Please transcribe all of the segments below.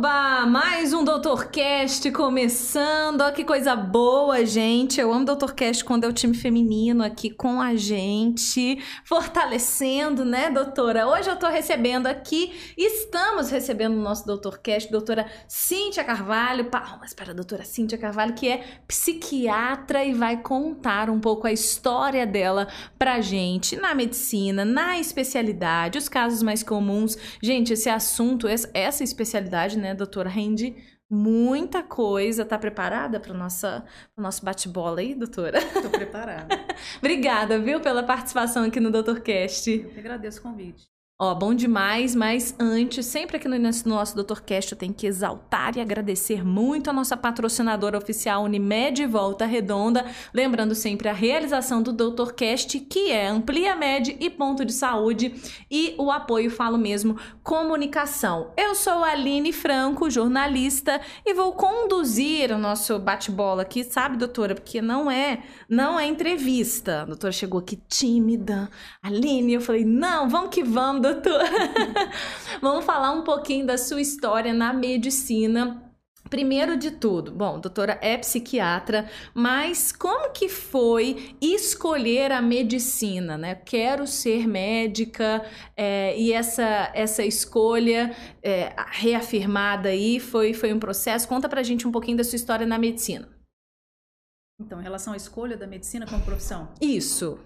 Bye. Mais um Doutorcast começando. Olha que coisa boa, gente. Eu amo Doutorcast quando é o time feminino aqui com a gente, fortalecendo, né, doutora? Hoje eu tô recebendo aqui, estamos recebendo o nosso Doutorcast, doutora Cíntia Carvalho. Palmas para a doutora Cíntia Carvalho, que é psiquiatra e vai contar um pouco a história dela pra gente na medicina, na especialidade, os casos mais comuns. Gente, esse assunto, essa especialidade né, doutora, rende muita coisa. Tá preparada para o nosso bate-bola aí, doutora? Estou preparada. Obrigada, viu, pela participação aqui no DoutorCast. Eu que agradeço o convite. Ó, bom demais, mas antes, sempre aqui no nosso Dr. Cast eu tenho que exaltar e agradecer muito a nossa patrocinadora oficial Unimed Volta Redonda, lembrando sempre a realização do Dr. Cast, que é Amplia Med e Ponto de Saúde, e o apoio, falo mesmo, comunicação. Eu sou a Aline Franco, jornalista, e vou conduzir o nosso bate-bola aqui, sabe, doutora? Porque não é, não é entrevista. A doutora chegou aqui tímida. Aline, eu falei, não, vamos que vamos, doutora. Vamos falar um pouquinho da sua história na medicina. Primeiro de tudo, bom, doutora é psiquiatra, mas como que foi escolher a medicina, né? Quero ser médica é, e essa, essa escolha é, reafirmada aí foi, foi um processo. Conta pra gente um pouquinho da sua história na medicina. Então, em relação à escolha da medicina como profissão? Isso.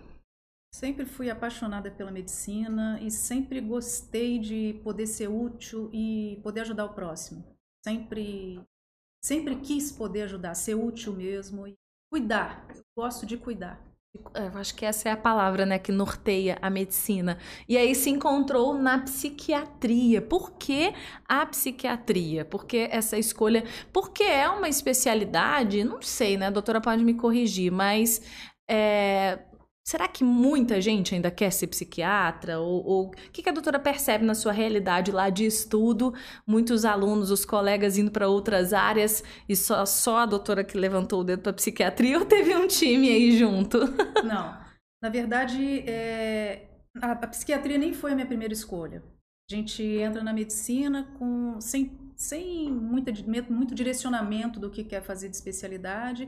Sempre fui apaixonada pela medicina e sempre gostei de poder ser útil e poder ajudar o próximo. Sempre, sempre quis poder ajudar, ser útil mesmo e cuidar. Eu gosto de cuidar. É, eu acho que essa é a palavra, né, que norteia a medicina. E aí se encontrou na psiquiatria. Por que a psiquiatria? Por que essa escolha? Porque é uma especialidade, não sei, né? A doutora pode me corrigir, mas é, Será que muita gente ainda quer ser psiquiatra? Ou o que, que a doutora percebe na sua realidade lá de estudo? Muitos alunos, os colegas indo para outras áreas e só, só a doutora que levantou o dedo para psiquiatria ou teve um time aí junto? Não. Na verdade, é... a, a, psiquiatria nem foi a minha primeira escolha. A gente entra na medicina com, sem, sem muita, muito direcionamento do que quer fazer de especialidade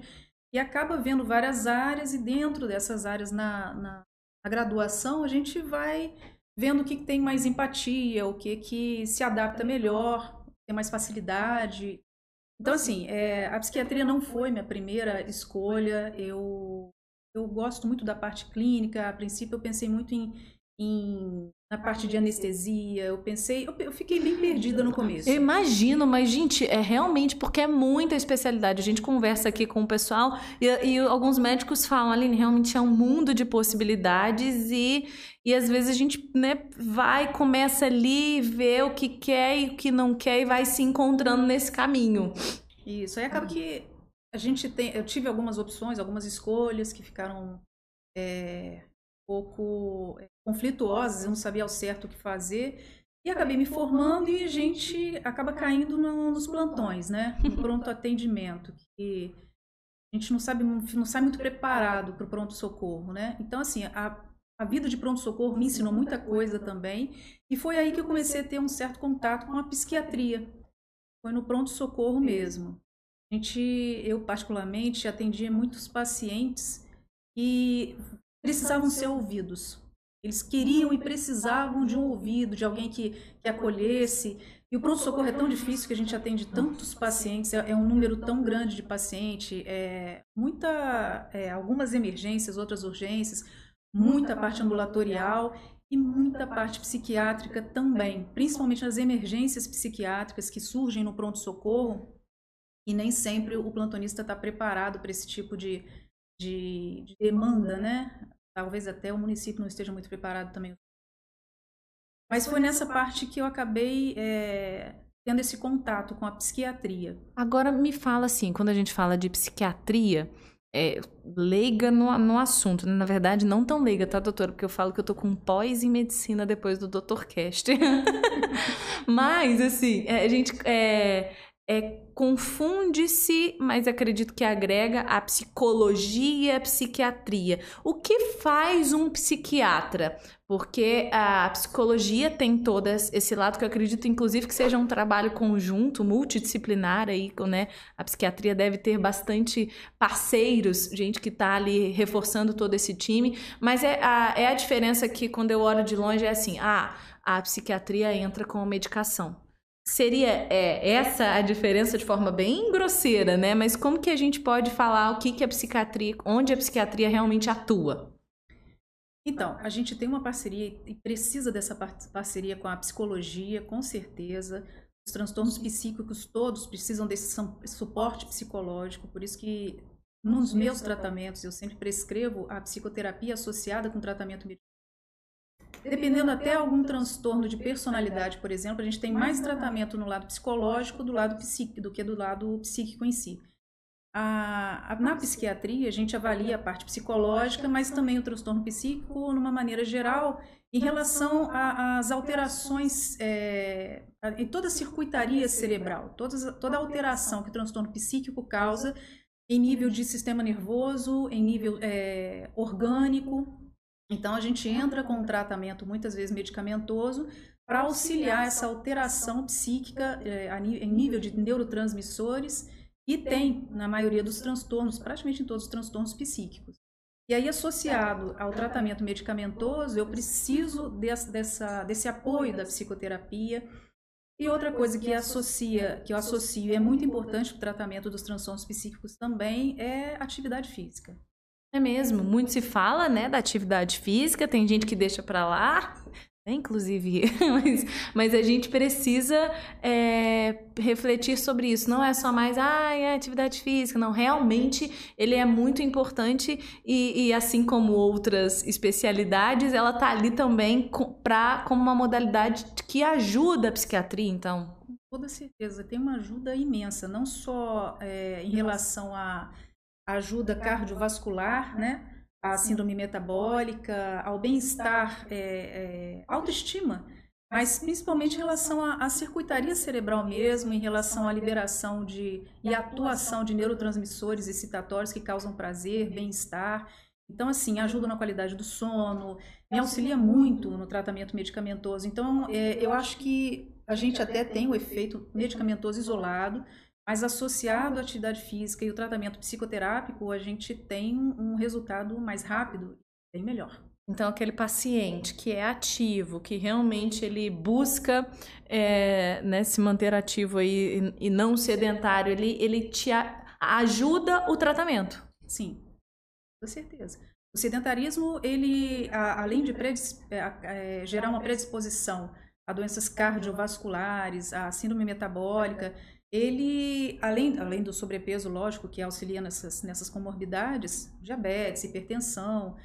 e acaba vendo várias áreas e dentro dessas áreas na, na, na graduação a gente vai vendo o que, tem mais empatia, o que, que se adapta melhor, tem mais facilidade. Então, assim, é, a psiquiatria não foi minha primeira escolha. Eu, eu gosto muito da parte clínica. A princípio, eu pensei muito em, em na parte de anestesia, eu pensei, eu, eu, fiquei bem perdida no começo. Eu imagino, mas gente, é realmente porque é muita especialidade. A gente conversa aqui com o pessoal e, e alguns médicos falam, Aline, realmente é um mundo de possibilidades e, e às vezes a gente né, vai, começa ali, vê o que quer e o que não quer e vai se encontrando nesse caminho. Isso, aí acaba que a gente tem, eu tive algumas opções, algumas escolhas que ficaram é, pouco eh, conflituosas, eu não sabia ao certo o que fazer. E acabei me formando e a gente acaba caindo no, nos plantões, né? No pronto atendimento, que a gente não sabe, não sai muito preparado para o pronto-socorro, né? Então, assim, a, a vida de pronto-socorro me ensinou muita coisa também. E foi aí que eu comecei a ter um certo contato com a psiquiatria. Foi no pronto-socorro mesmo. A gente, eu particularmente, atendia muitos pacientes e precisavam ser ouvidos. Eles queriam e precisavam de um ouvido, de alguém que, que acolhesse. E o pronto-socorro é tão difícil que a gente atende tantos pacientes, é, é um número tão grande de paciente, é, muita, é, algumas emergências, outras urgências, muita parte ambulatorial e muita parte psiquiátrica também, principalmente as emergências psiquiátricas que surgem no pronto-socorro e nem sempre o plantonista está preparado para esse tipo de, de, de demanda, né? Talvez até o município não esteja muito preparado também. Mas foi nessa parte que eu acabei é, tendo esse contato com a psiquiatria. Agora me fala assim, quando a gente fala de psiquiatria, é, leiga no, no assunto, né? na verdade não tão leiga, tá, doutora? Porque eu falo que eu tô com pós em medicina depois do Dr. Cast. Mas, assim, é, a gente é, é, confunde-se, mas acredito que agrega a psicologia e a psiquiatria. O que faz um psiquiatra? Porque a psicologia tem todo esse lado que eu acredito, inclusive, que seja um trabalho conjunto, multidisciplinar aí, né? A psiquiatria deve ter bastante parceiros, gente que está ali reforçando todo esse time. Mas é a, é a diferença que, quando eu olho de longe, é assim: ah, a psiquiatria entra com medicação Seria é, essa a diferença de forma bem grosseira, né? Mas como que a gente pode falar o que, que a psiquiatria, onde a psiquiatria realmente atua? Então, a gente tem uma parceria e precisa dessa parceria com a psicologia, com certeza. Os transtornos psíquicos todos precisam desse suporte psicológico, por isso que nos meus tratamentos eu sempre prescrevo a psicoterapia associada com tratamento Dependendo até algum transtorno de personalidade, por exemplo, a gente tem mais tratamento no lado psicológico do lado psíquico do que do lado psíquico em si. A, a, na psiquiatria, a gente avalia a parte psicológica, mas também o transtorno psíquico, numa maneira geral, em relação às alterações é, em toda a circuitaria cerebral, toda, a alteração que o transtorno psíquico causa em nível de sistema nervoso, em nível é, orgânico, então, a gente entra com um tratamento, muitas vezes medicamentoso, para auxiliar essa alteração psíquica é, em nível de neurotransmissores e tem na maioria dos transtornos, praticamente em todos os transtornos psíquicos. E aí, associado ao tratamento medicamentoso, eu preciso desse, dessa, desse apoio da psicoterapia. E outra coisa que associa, que eu associo e é muito importante para o tratamento dos transtornos psíquicos também é atividade física. É mesmo, muito se fala, né, da atividade física, tem gente que deixa para lá, né, inclusive, mas, mas a gente precisa é, refletir sobre isso. Não é só mais, ah, é atividade física, não, realmente ele é muito importante e, e assim como outras especialidades, ela tá ali também com, pra, como uma modalidade que ajuda a psiquiatria, então. Com toda certeza, tem uma ajuda imensa, não só é, em relação a ajuda cardiovascular, né? A síndrome metabólica, ao bem-estar, é, é, autoestima, mas principalmente em relação à, circuitaria cerebral mesmo, em relação à liberação de e atuação de neurotransmissores excitatórios que causam prazer, bem-estar. Então, assim, ajuda na qualidade do sono, me auxilia muito no tratamento medicamentoso. Então, é, eu acho que a gente até tem o efeito medicamentoso isolado, mas associado à atividade física e o tratamento psicoterápico, a gente tem um resultado mais rápido, bem melhor. Então, aquele paciente que é ativo, que realmente ele busca é, né, se manter ativo aí e, não sedentário, ele, ele te a, ajuda o tratamento. Sim, com certeza. O sedentarismo, ele, a, além de é, é, gerar uma predisposição a doenças cardiovasculares, a síndrome metabólica, ele, além, além do sobrepeso, lógico, que auxilia nessas, nessas comorbidades, diabetes, hipertensão,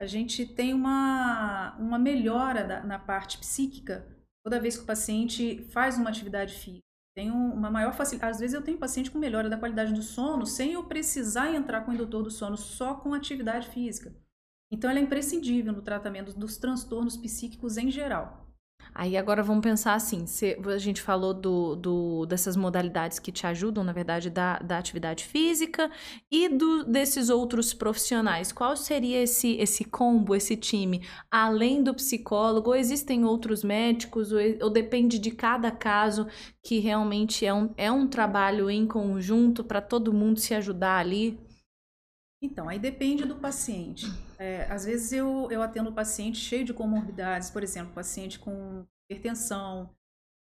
a gente tem uma, uma melhora da, na parte psíquica toda vez que o paciente faz uma atividade física. Tem uma maior facilidade. Às vezes eu tenho paciente com melhora da qualidade do sono sem eu precisar entrar com o indutor do sono, só com atividade física. Então, ela é imprescindível no tratamento dos transtornos psíquicos em geral. Aí agora vamos pensar assim, se a gente falou do, do, dessas modalidades que te ajudam, na verdade, da, da atividade física e do, desses outros profissionais. Qual seria esse, esse combo, esse time? Além do psicólogo, ou existem outros médicos, ou, ou depende de cada caso que realmente é um, é um trabalho em conjunto para todo mundo se ajudar ali? Então, aí depende do paciente. É, às vezes eu, eu atendo paciente cheio de comorbidades, por exemplo, paciente com hipertensão,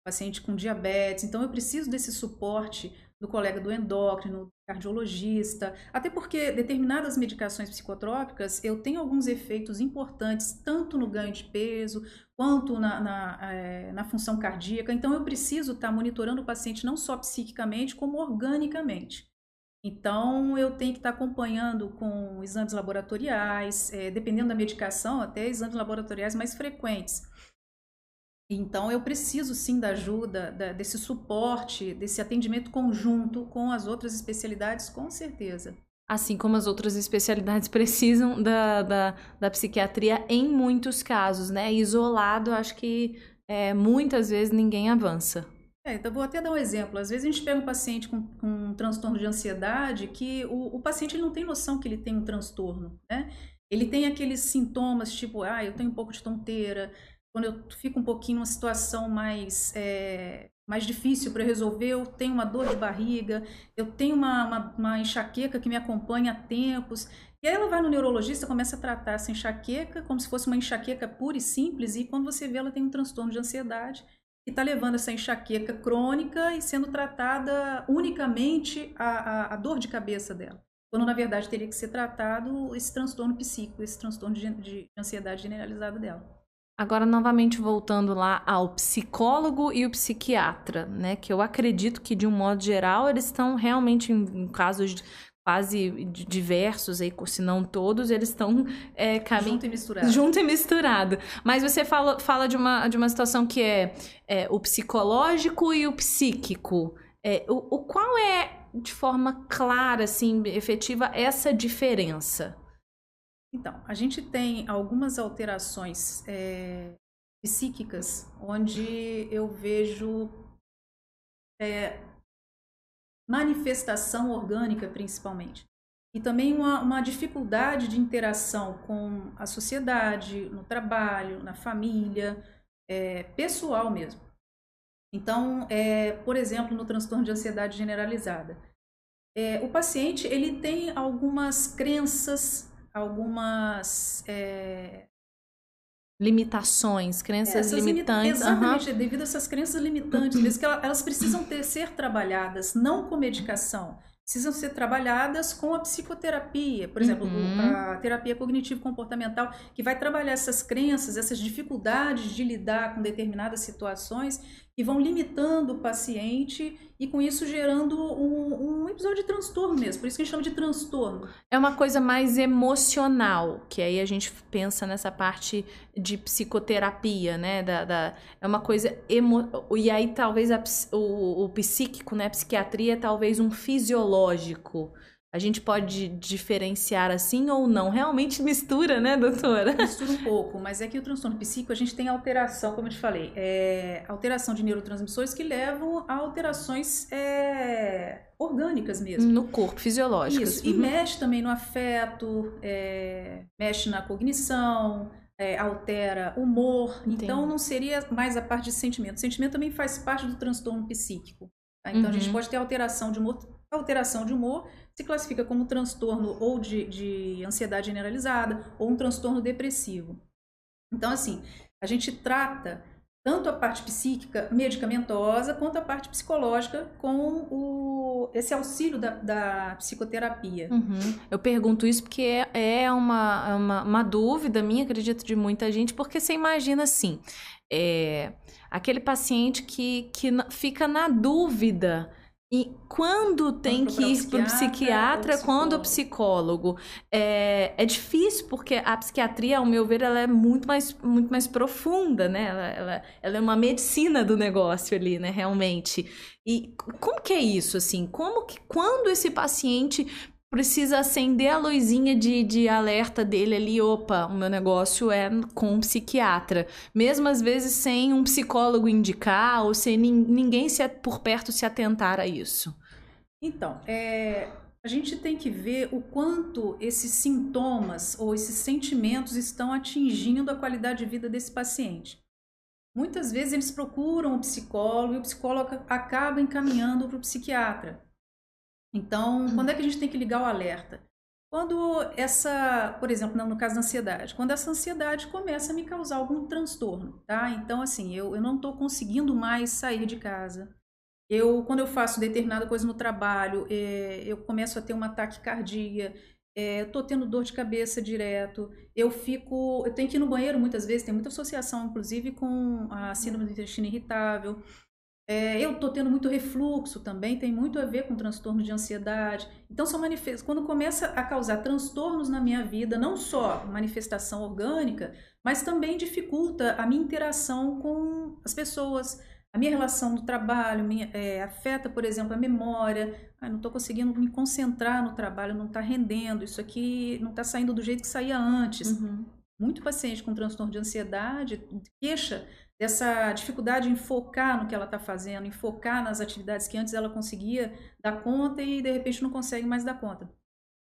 paciente com diabetes. Então, eu preciso desse suporte do colega do endócrino, do cardiologista, até porque determinadas medicações psicotrópicas eu tenho alguns efeitos importantes, tanto no ganho de peso, quanto na, na, é, na função cardíaca. Então, eu preciso estar monitorando o paciente não só psiquicamente, como organicamente. Então, eu tenho que estar acompanhando com exames laboratoriais, é, dependendo da medicação, até exames laboratoriais mais frequentes. Então, eu preciso sim da ajuda, da, desse suporte, desse atendimento conjunto com as outras especialidades, com certeza. Assim como as outras especialidades precisam da, da, da psiquiatria em muitos casos, né? Isolado, acho que é, muitas vezes ninguém avança. É, então vou até dar um exemplo. Às vezes a gente pega um paciente com, com um transtorno de ansiedade que o, o paciente não tem noção que ele tem um transtorno, né? Ele tem aqueles sintomas tipo, ah, eu tenho um pouco de tonteira, quando eu fico um pouquinho numa situação mais, é, mais difícil para resolver, eu tenho uma dor de barriga, eu tenho uma, uma, uma, enxaqueca que me acompanha há tempos. E aí ela vai no neurologista, começa a tratar essa enxaqueca como se fosse uma enxaqueca pura e simples, e quando você vê, ela tem um transtorno de ansiedade que está levando essa enxaqueca crônica e sendo tratada unicamente a, a, a, dor de cabeça dela. Quando, na verdade, teria que ser tratado esse transtorno psíquico, esse transtorno de, de ansiedade generalizada dela. Agora, novamente voltando lá ao psicólogo e o psiquiatra, né? Que eu acredito que, de um modo geral, eles estão realmente em casos quase diversos aí, se não todos, eles estão é, caminho... junto e misturado. Junto e misturado. Mas você fala, fala de, uma, de uma situação que é, é o psicológico e o psíquico. É, o, o qual é, de forma clara, assim, efetiva, essa diferença? Então, a gente tem algumas alterações é, psíquicas onde eu vejo é, manifestação orgânica, principalmente. E também uma, uma, dificuldade de interação com a sociedade, no trabalho, na família, é, pessoal mesmo. Então, é, por exemplo, no transtorno de ansiedade generalizada, é, o paciente ele tem algumas crenças algumas é... limitações, crenças limitantes. Exatamente, uhum. devido a essas crenças limitantes, mesmo que elas precisam ter, ser trabalhadas não com medicação, precisam ser trabalhadas com a psicoterapia, por exemplo, uhum. a terapia cognitivo-comportamental, que vai trabalhar essas crenças, essas dificuldades de lidar com determinadas situações vão limitando o paciente e com isso gerando um, um, episódio de transtorno mesmo. Por isso que a gente chama de transtorno. É uma coisa mais emocional, que aí a gente pensa nessa parte de psicoterapia, né? Da, da é uma coisa emo... e aí talvez a, o, o psíquico, né? A psiquiatria é talvez um fisiológico. A gente pode diferenciar assim ou não? Realmente mistura, né, doutora? Mistura um pouco, mas é que o transtorno psíquico a gente tem alteração, como eu te falei, é alteração de neurotransmissores que levam a alterações é, orgânicas mesmo. No corpo, fisiológicas. Isso, uhum. e mexe também no afeto, é, mexe na cognição, é, altera humor. Entendi. Então não seria mais a parte de sentimento. O sentimento também faz parte do transtorno psíquico. Tá? Então uhum. a gente uhum. pode ter alteração de humor. Alteração de humor se classifica como transtorno ou de, de ansiedade generalizada ou um transtorno depressivo. Então, assim, a gente trata tanto a parte psíquica medicamentosa quanto a parte psicológica com o, esse auxílio da, da psicoterapia. Uhum. Eu pergunto isso porque é, é uma, uma, uma, dúvida minha, acredito, de muita gente, porque você imagina assim, é, aquele paciente que, que fica na dúvida e quando tem quando que ir para o psiquiatra, quando o psicólogo. É, é difícil, porque a psiquiatria, ao meu ver, ela é muito mais, muito mais profunda, né? Ela, ela, ela é uma medicina do negócio ali, né? Realmente. E como que é isso, assim? Como que, quando esse paciente precisa acender a luzinha de, de alerta dele ali, opa, o meu negócio é com um psiquiatra. Mesmo às vezes sem um psicólogo indicar ou sem ninguém se, por perto se atentar a isso. Então, é, a gente tem que ver o quanto esses sintomas ou esses sentimentos estão atingindo a qualidade de vida desse paciente. Muitas vezes eles procuram o psicólogo e o psicólogo acaba encaminhando para o psiquiatra. Então, quando é que a gente tem que ligar o alerta? Quando essa, por exemplo, no caso da ansiedade, quando essa ansiedade começa a me causar algum transtorno, tá? Então, assim, eu, eu não estou conseguindo mais sair de casa. Eu, quando eu faço determinada coisa no trabalho, é, eu começo a ter uma taquicardia, é, estou tendo dor de cabeça direto, eu fico, eu tenho que ir no banheiro muitas vezes, tem muita associação, inclusive, com a síndrome do intestino irritável. É, eu estou tendo muito refluxo também, tem muito a ver com transtorno de ansiedade. Então, são manifest... quando começa a causar transtornos na minha vida, não só manifestação orgânica, mas também dificulta a minha interação com as pessoas, a minha relação no trabalho, minha, é, afeta, por exemplo, a memória. Ah, não estou conseguindo me concentrar no trabalho, não está rendendo, isso aqui não está saindo do jeito que saía antes. Uhum. Muito paciente com transtorno de ansiedade queixa dessa dificuldade em focar no que ela está fazendo, em focar nas atividades que antes ela conseguia dar conta e de repente não consegue mais dar conta.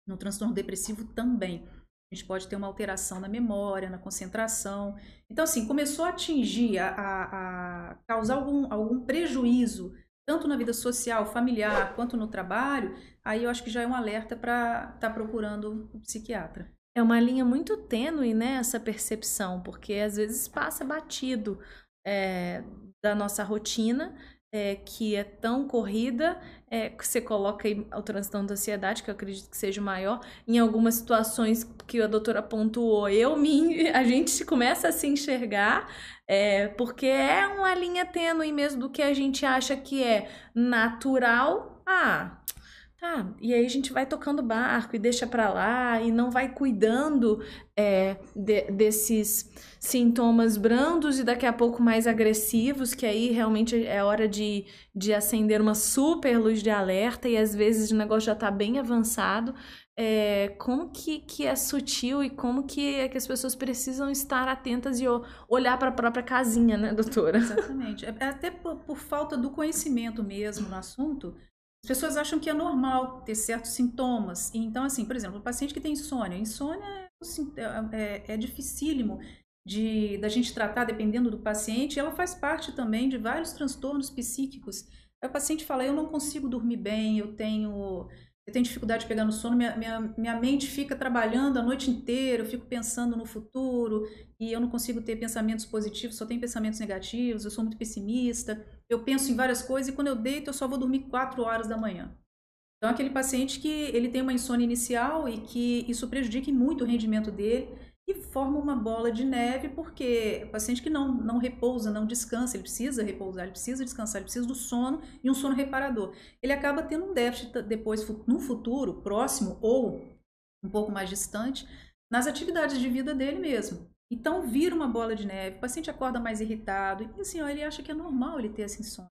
No transtorno depressivo também. A gente pode ter uma alteração na memória, na concentração. Então, assim, começou a atingir, a, a, a causar algum, algum prejuízo, tanto na vida social, familiar, quanto no trabalho, aí eu acho que já é um alerta para estar tá procurando um psiquiatra. É uma linha muito tênue, né, essa percepção, porque às vezes passa batido é, da nossa rotina, é, que é tão corrida, é, que você coloca aí o transtorno da ansiedade, que eu acredito que seja maior, em algumas situações que a doutora pontuou, eu, a gente começa a se enxergar, é, porque é uma linha tênue mesmo do que a gente acha que é natural. Ah, Tá, e aí a gente vai tocando barco e deixa para lá e não vai cuidando é, de, desses sintomas brandos e daqui a pouco mais agressivos, que aí realmente é hora de, de acender uma super luz de alerta e às vezes o negócio já está bem avançado. É, como que, que é sutil e como que é que as pessoas precisam estar atentas e olhar para a própria casinha, né, doutora? Exatamente. É, é até por, por falta do conhecimento mesmo no assunto, as pessoas acham que é normal ter certos sintomas. Então, assim, por exemplo, o paciente que tem insônia. Insônia é, é, é, é dificílimo de, da gente tratar dependendo do paciente. Ela faz parte também de vários transtornos psíquicos. O paciente fala, eu não consigo dormir bem, eu tenho eu tenho dificuldade de pegar no sono, minha, minha, minha mente fica trabalhando a noite inteira, eu fico pensando no futuro e eu não consigo ter pensamentos positivos, só tenho pensamentos negativos, eu sou muito pessimista, eu penso em várias coisas e quando eu deito eu só vou dormir 4 horas da manhã. Então, aquele paciente que ele tem uma insônia inicial e que isso prejudica muito o rendimento dele, e forma uma bola de neve, porque o paciente que não, não repousa, não descansa, ele precisa repousar, ele precisa descansar, ele precisa do sono e um sono reparador. Ele acaba tendo um déficit depois, no futuro, próximo ou um pouco mais distante, nas atividades de vida dele mesmo. Então vira uma bola de neve, o paciente acorda mais irritado, e assim, ó, ele acha que é normal ele ter essa insônia.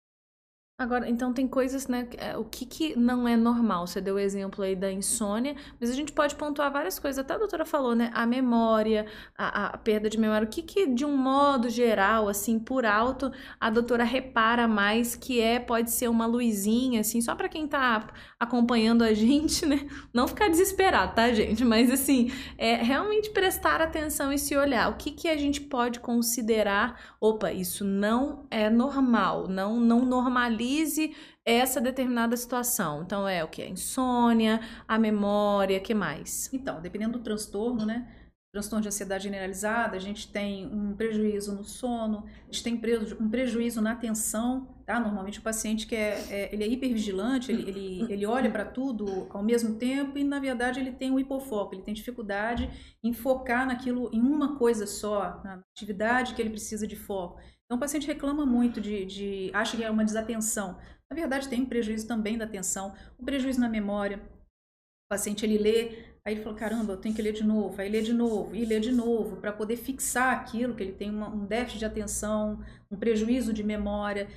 Agora, então tem coisas, né? É, o que, que não é normal? Você deu o exemplo aí da insônia, mas a gente pode pontuar várias coisas. Até a doutora falou, né? A memória, a, a perda de memória. O que, que, de um modo geral, assim, por alto, a doutora repara mais que é, pode ser uma luzinha, assim, só para quem tá acompanhando a gente, né? Não ficar desesperado, tá, gente? Mas, assim, é realmente prestar atenção e se olhar. O que, que a gente pode considerar? Opa, isso não é normal, não, não normaliza analise essa determinada situação. Então, é o que? A insônia, a memória, que mais? Então, dependendo do transtorno, né? Transtorno de ansiedade generalizada, a gente tem um prejuízo no sono, a gente tem um prejuízo na atenção, tá? Normalmente o paciente que é, é ele é hipervigilante, ele, ele, ele olha para tudo ao mesmo tempo e, na verdade, ele tem um hipofoco, ele tem dificuldade em focar naquilo, em uma coisa só, na atividade que ele precisa de foco. Então, o paciente reclama muito de, de acha que é uma desatenção. Na verdade, tem um prejuízo também da atenção, um prejuízo na memória. O paciente ele lê, aí ele fala: caramba, eu tenho que ler de novo, aí lê de novo, e lê de novo, para poder fixar aquilo, que ele tem uma, um déficit de atenção, um prejuízo de memória,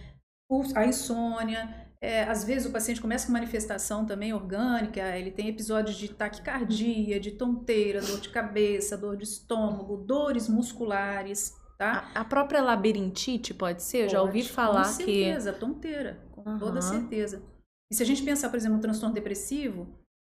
a insônia. É, às vezes o paciente começa com manifestação também orgânica, ele tem episódios de taquicardia, de tonteira, dor de cabeça, dor de estômago, dores musculares. Tá? A, a própria labirintite pode ser? Eu pode, já ouvi falar que. Com certeza, que... tonteira, com uhum. toda certeza. E se a gente pensar, por exemplo, no transtorno depressivo,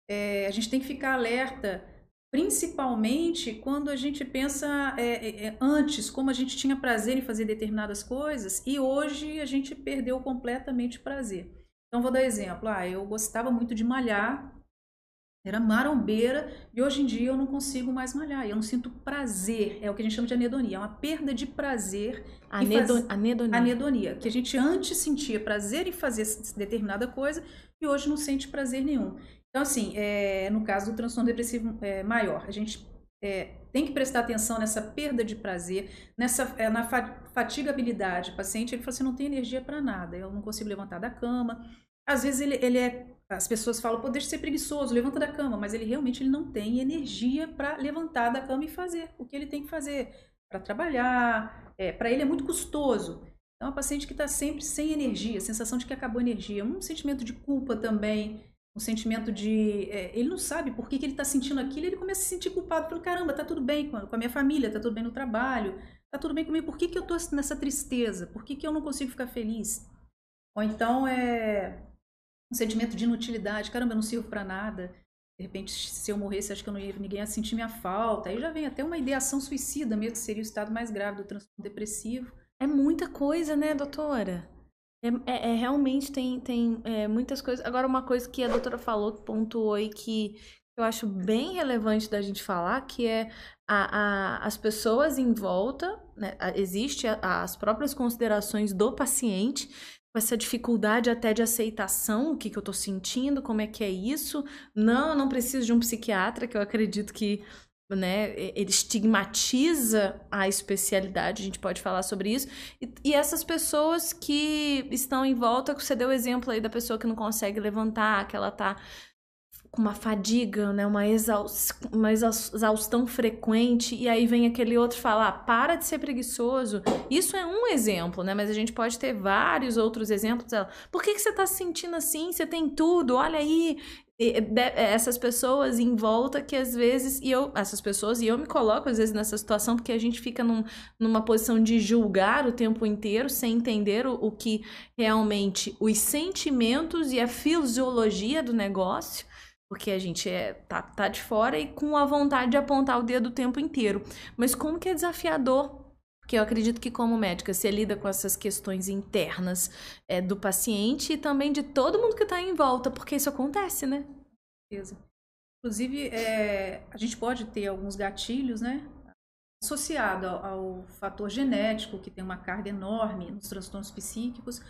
é, a gente tem que ficar alerta, principalmente quando a gente pensa é, é, é, antes, como a gente tinha prazer em fazer determinadas coisas, e hoje a gente perdeu completamente o prazer. Então, vou dar exemplo. Ah, eu gostava muito de malhar, era marombeira e hoje em dia eu não consigo mais malhar. Eu não sinto prazer. É o que a gente chama de anedonia. É uma perda de prazer. Anedo, faz... Anedonia. Anedonia. Que a gente antes sentia prazer em fazer determinada coisa e hoje não sente prazer nenhum. Então, assim, é, no caso do transtorno depressivo é, maior, a gente é, tem que prestar atenção nessa perda de prazer, nessa, é, na fatigabilidade. O paciente ele fala assim: não tem energia para nada, eu não consigo levantar da cama. Às vezes ele, ele é as pessoas falam, pô, deixa de ser preguiçoso, levanta da cama, mas ele realmente ele não tem energia para levantar da cama e fazer o que ele tem que fazer para trabalhar. É, para ele é muito custoso. Então, é uma paciente que está sempre sem energia, sensação de que acabou a energia, um sentimento de culpa também. um sentimento de. É, ele não sabe por que, que ele está sentindo aquilo, ele começa a se sentir culpado. Fala, caramba, tá tudo bem com a, minha família, tá tudo bem no trabalho, tá tudo bem comigo, por que, que eu tô nessa tristeza? Por que, que eu não consigo ficar feliz? Ou então é um sentimento de inutilidade, caramba, eu não sirvo para nada. De repente, se eu morresse, acho que eu não ia, ninguém ia sentir minha falta. Aí já vem até uma ideação suicida mesmo, que seria o estado mais grave do transtorno depressivo. É muita coisa, né, doutora? É, é, é realmente tem, tem é, muitas coisas. Agora, uma coisa que a doutora falou, que pontuou e que eu acho bem relevante da gente falar, que é a, a, as pessoas em volta, né, existe a, as próprias considerações do paciente, com essa dificuldade até de aceitação, o que, que eu tô sentindo, como é que é isso. Não, eu não preciso de um psiquiatra, que eu acredito que né, ele estigmatiza a especialidade, a gente pode falar sobre isso. E, e, essas pessoas que estão em volta, você deu o exemplo aí da pessoa que não consegue levantar, que ela tá com uma fadiga, né, uma, exaustão, uma exaustão frequente, e aí vem aquele outro falar, para de ser preguiçoso. Isso é um exemplo, né? Mas a gente pode ter vários outros exemplos. Por que, que você está se sentindo assim? Você tem tudo, olha aí. E, de, essas pessoas em volta que às vezes, e eu, essas pessoas, e eu me coloco às vezes nessa situação, porque a gente fica num, numa posição de julgar o tempo inteiro, sem entender o, o que realmente os sentimentos e a fisiologia do negócio porque a gente é, tá, tá de fora e com a vontade de apontar o dedo o tempo inteiro. Mas como que é desafiador porque eu acredito que, como médica, você lida com essas questões internas é, do paciente e também de todo mundo que está em volta, porque isso acontece, né? Certeza. Inclusive, é, a gente pode ter alguns gatilhos, né? Associado ao, ao, fator genético, que tem uma carga enorme nos transtornos psíquicos,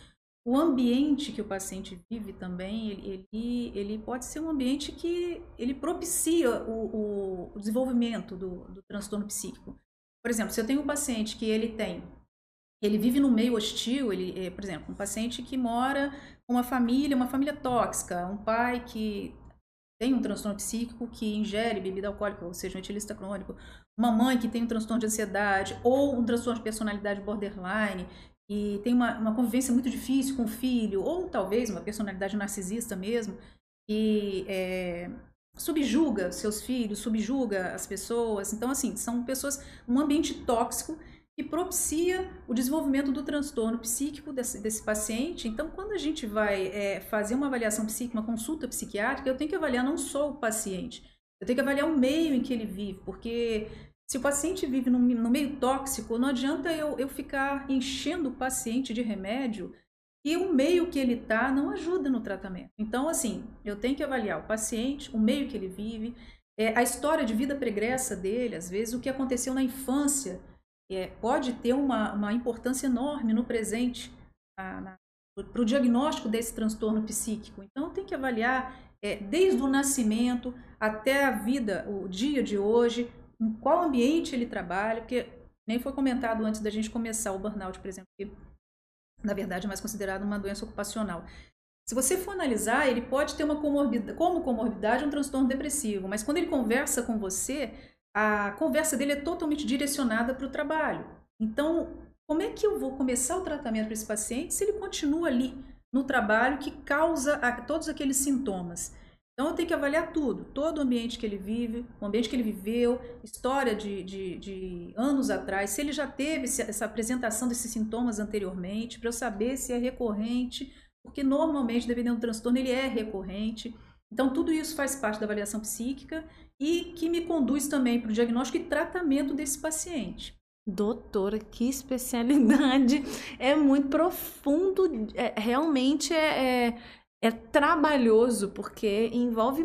o ambiente que o paciente vive também, ele, ele, ele pode ser um ambiente que ele propicia o, o, desenvolvimento do, do transtorno psíquico. Por exemplo, se eu tenho um paciente que ele tem, ele vive no meio hostil, ele, é, por exemplo, um paciente que mora com uma família, uma família tóxica, um pai que tem um transtorno psíquico que ingere bebida alcoólica, ou seja, um etilista crônico, uma mãe que tem um transtorno de ansiedade ou um transtorno de personalidade borderline, e tem uma, uma convivência muito difícil com o filho, ou talvez uma personalidade narcisista mesmo, que é, subjuga seus filhos, subjuga as pessoas. Então, assim, são pessoas, um ambiente tóxico que propicia o desenvolvimento do transtorno psíquico desse, desse paciente. Então, quando a gente vai é, fazer uma avaliação psíquica, uma consulta psiquiátrica, eu tenho que avaliar não só o paciente, eu tenho que avaliar o meio em que ele vive, porque se o paciente vive no, meio tóxico, não adianta eu, eu ficar enchendo o paciente de remédio e o meio que ele está não ajuda no tratamento. Então, assim, eu tenho que avaliar o paciente, o meio que ele vive, é, a história de vida pregressa dele, às vezes o que aconteceu na infância é, pode ter uma, uma importância enorme no presente para o diagnóstico desse transtorno psíquico. Então, tem que avaliar é, desde o nascimento até a vida, o dia de hoje, em qual ambiente ele trabalha, porque nem foi comentado antes da gente começar o burnout, por exemplo, na verdade é mais considerado uma doença ocupacional. Se você for analisar, ele pode ter uma comorbidade, como comorbidade um transtorno depressivo, mas quando ele conversa com você, a conversa dele é totalmente direcionada para o trabalho. Então, como é que eu vou começar o tratamento para esse paciente se ele continua ali no trabalho que causa a, todos aqueles sintomas? Então eu tenho que avaliar tudo, todo o ambiente que ele vive, o ambiente que ele viveu, história de, de, de anos atrás, se ele já teve essa apresentação desses sintomas anteriormente, para eu saber se é recorrente, porque normalmente, dependendo do transtorno, ele é recorrente. Então, tudo isso faz parte da avaliação psíquica e que me conduz também para o diagnóstico e tratamento desse paciente. Doutora, que especialidade! É muito profundo, é, realmente é, é é trabalhoso porque envolve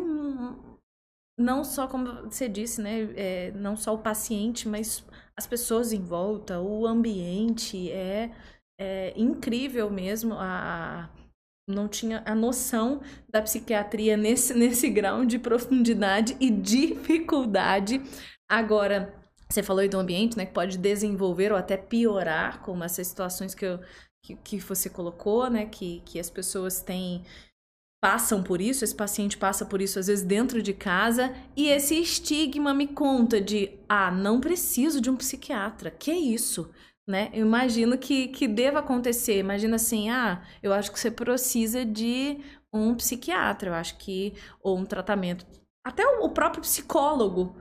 não só como você disse, né, é, não só o paciente, mas as pessoas em volta, o ambiente é, é incrível mesmo a não tinha a noção da psiquiatria nesse, nesse grau de profundidade e dificuldade. Agora, você falou aí do ambiente, né, que pode desenvolver ou até piorar, como essas situações que, eu, que, que você colocou, né, que, que as pessoas têm passam por isso, esse paciente passa por isso às vezes dentro de casa, e esse estigma me conta de, ah, não preciso de um psiquiatra. Que isso? né? Eu imagino que, que deva acontecer. Imagina assim, ah, eu acho que você precisa de um psiquiatra, eu acho que, ou um tratamento. Até o próprio psicólogo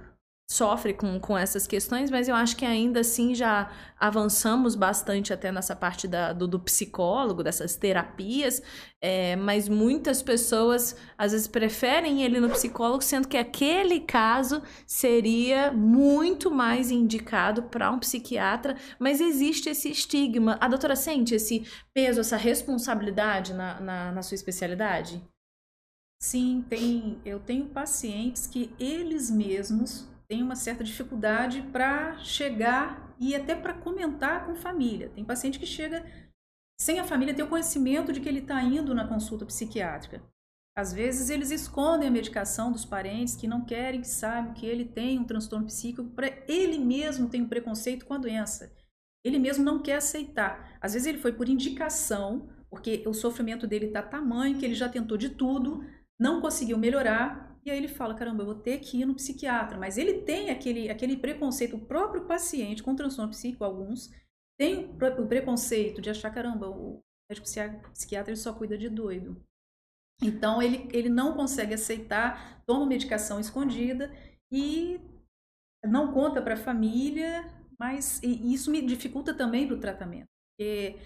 sofre com, com essas questões, mas eu acho que ainda assim já avançamos bastante até nessa parte da, do, do psicólogo, dessas terapias, é, mas muitas pessoas às vezes preferem ele no psicólogo, sendo que aquele caso seria muito mais indicado para um psiquiatra, mas existe esse estigma. A doutora sente esse peso, essa responsabilidade na, na, na sua especialidade? Sim, tem. Eu tenho pacientes que eles mesmos tem uma certa dificuldade para chegar e até para comentar com família. Tem paciente que chega sem a família ter o conhecimento de que ele está indo na consulta psiquiátrica. Às vezes eles escondem a medicação dos parentes que não querem que saibam que ele tem um transtorno psíquico, para ele mesmo tem um preconceito com a doença. Ele mesmo não quer aceitar. Às vezes ele foi por indicação, porque o sofrimento dele está tamanho que ele já tentou de tudo, não conseguiu melhorar, e aí ele fala, caramba, eu vou ter que ir no psiquiatra. Mas ele tem aquele, aquele preconceito, o próprio paciente com transtorno psíquico, alguns, tem o preconceito de achar, caramba, o médico psiquiatra ele só cuida de doido. Então ele, ele não consegue aceitar, toma medicação escondida e não conta para a família, mas isso me dificulta também para o tratamento. Porque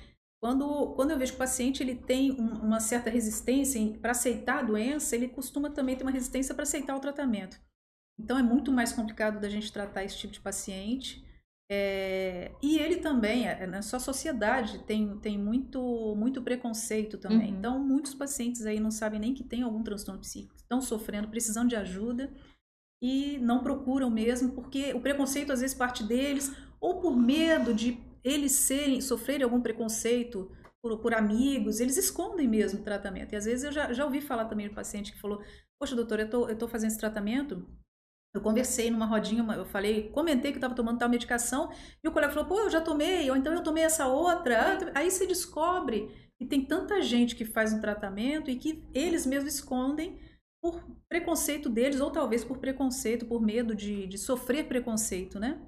quando, quando eu vejo que o paciente ele tem um, uma certa resistência para aceitar a doença, ele costuma também ter uma resistência para aceitar o tratamento. Então é muito mais complicado da gente tratar esse tipo de paciente. É, e ele também, é, na sua sociedade, tem, tem muito, muito preconceito também. Uhum. Então, muitos pacientes aí não sabem nem que tem algum transtorno psíquico, estão sofrendo, precisando de ajuda e não procuram mesmo, porque o preconceito às vezes parte deles, ou por medo de eles serem, sofrerem algum preconceito por, por amigos, eles escondem mesmo o tratamento. E às vezes eu já, já ouvi falar também do paciente que falou: Poxa, doutor, eu tô, tô fazendo esse tratamento. Eu conversei numa rodinha, eu falei, comentei que estava tomando tal medicação, e o colega falou: Pô, eu já tomei, ou então eu tomei essa outra. Aí você descobre que tem tanta gente que faz um tratamento e que eles mesmos escondem por preconceito deles, ou talvez por preconceito, por medo de, de sofrer preconceito, né?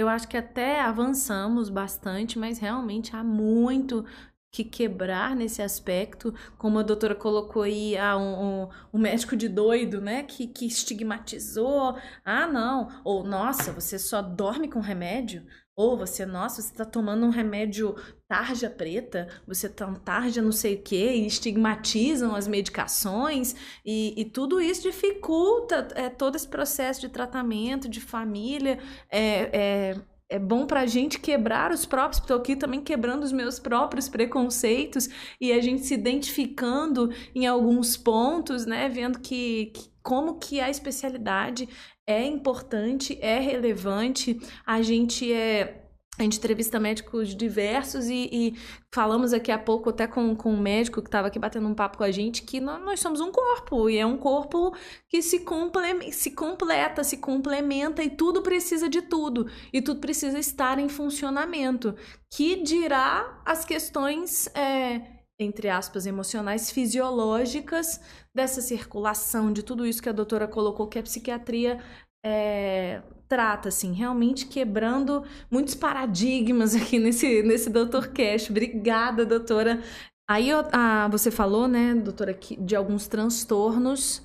Eu acho que até avançamos bastante, mas realmente há muito que quebrar nesse aspecto, como a doutora colocou aí, ah, um, um, um, médico de doido, né, que, que estigmatizou, ah, não, ou nossa, você só dorme com remédio, ou você, nossa, você está tomando um remédio tarja preta, você tá tarja não sei o que, e estigmatizam as medicações, e, e tudo isso dificulta é, todo esse processo de tratamento, de família, é, é, é bom para a gente quebrar os próprios, estou aqui também quebrando os meus próprios preconceitos e a gente se identificando em alguns pontos, né, vendo que, que como que a especialidade é importante, é relevante, a gente é a gente entrevista médicos diversos e, e, falamos aqui há pouco até com, com um médico que estava aqui batendo um papo com a gente que nós, nós, somos um corpo e é um corpo que se, comple, se completa, se complementa e tudo precisa de tudo e tudo precisa estar em funcionamento, que dirá as questões é, entre aspas, emocionais, fisiológicas dessa circulação, de tudo isso que a doutora colocou, que a psiquiatria é, trata, assim, realmente quebrando muitos paradigmas aqui nesse, nesse Doutor Cash. Obrigada, doutora. Aí ah, você falou, né, doutora, de alguns transtornos.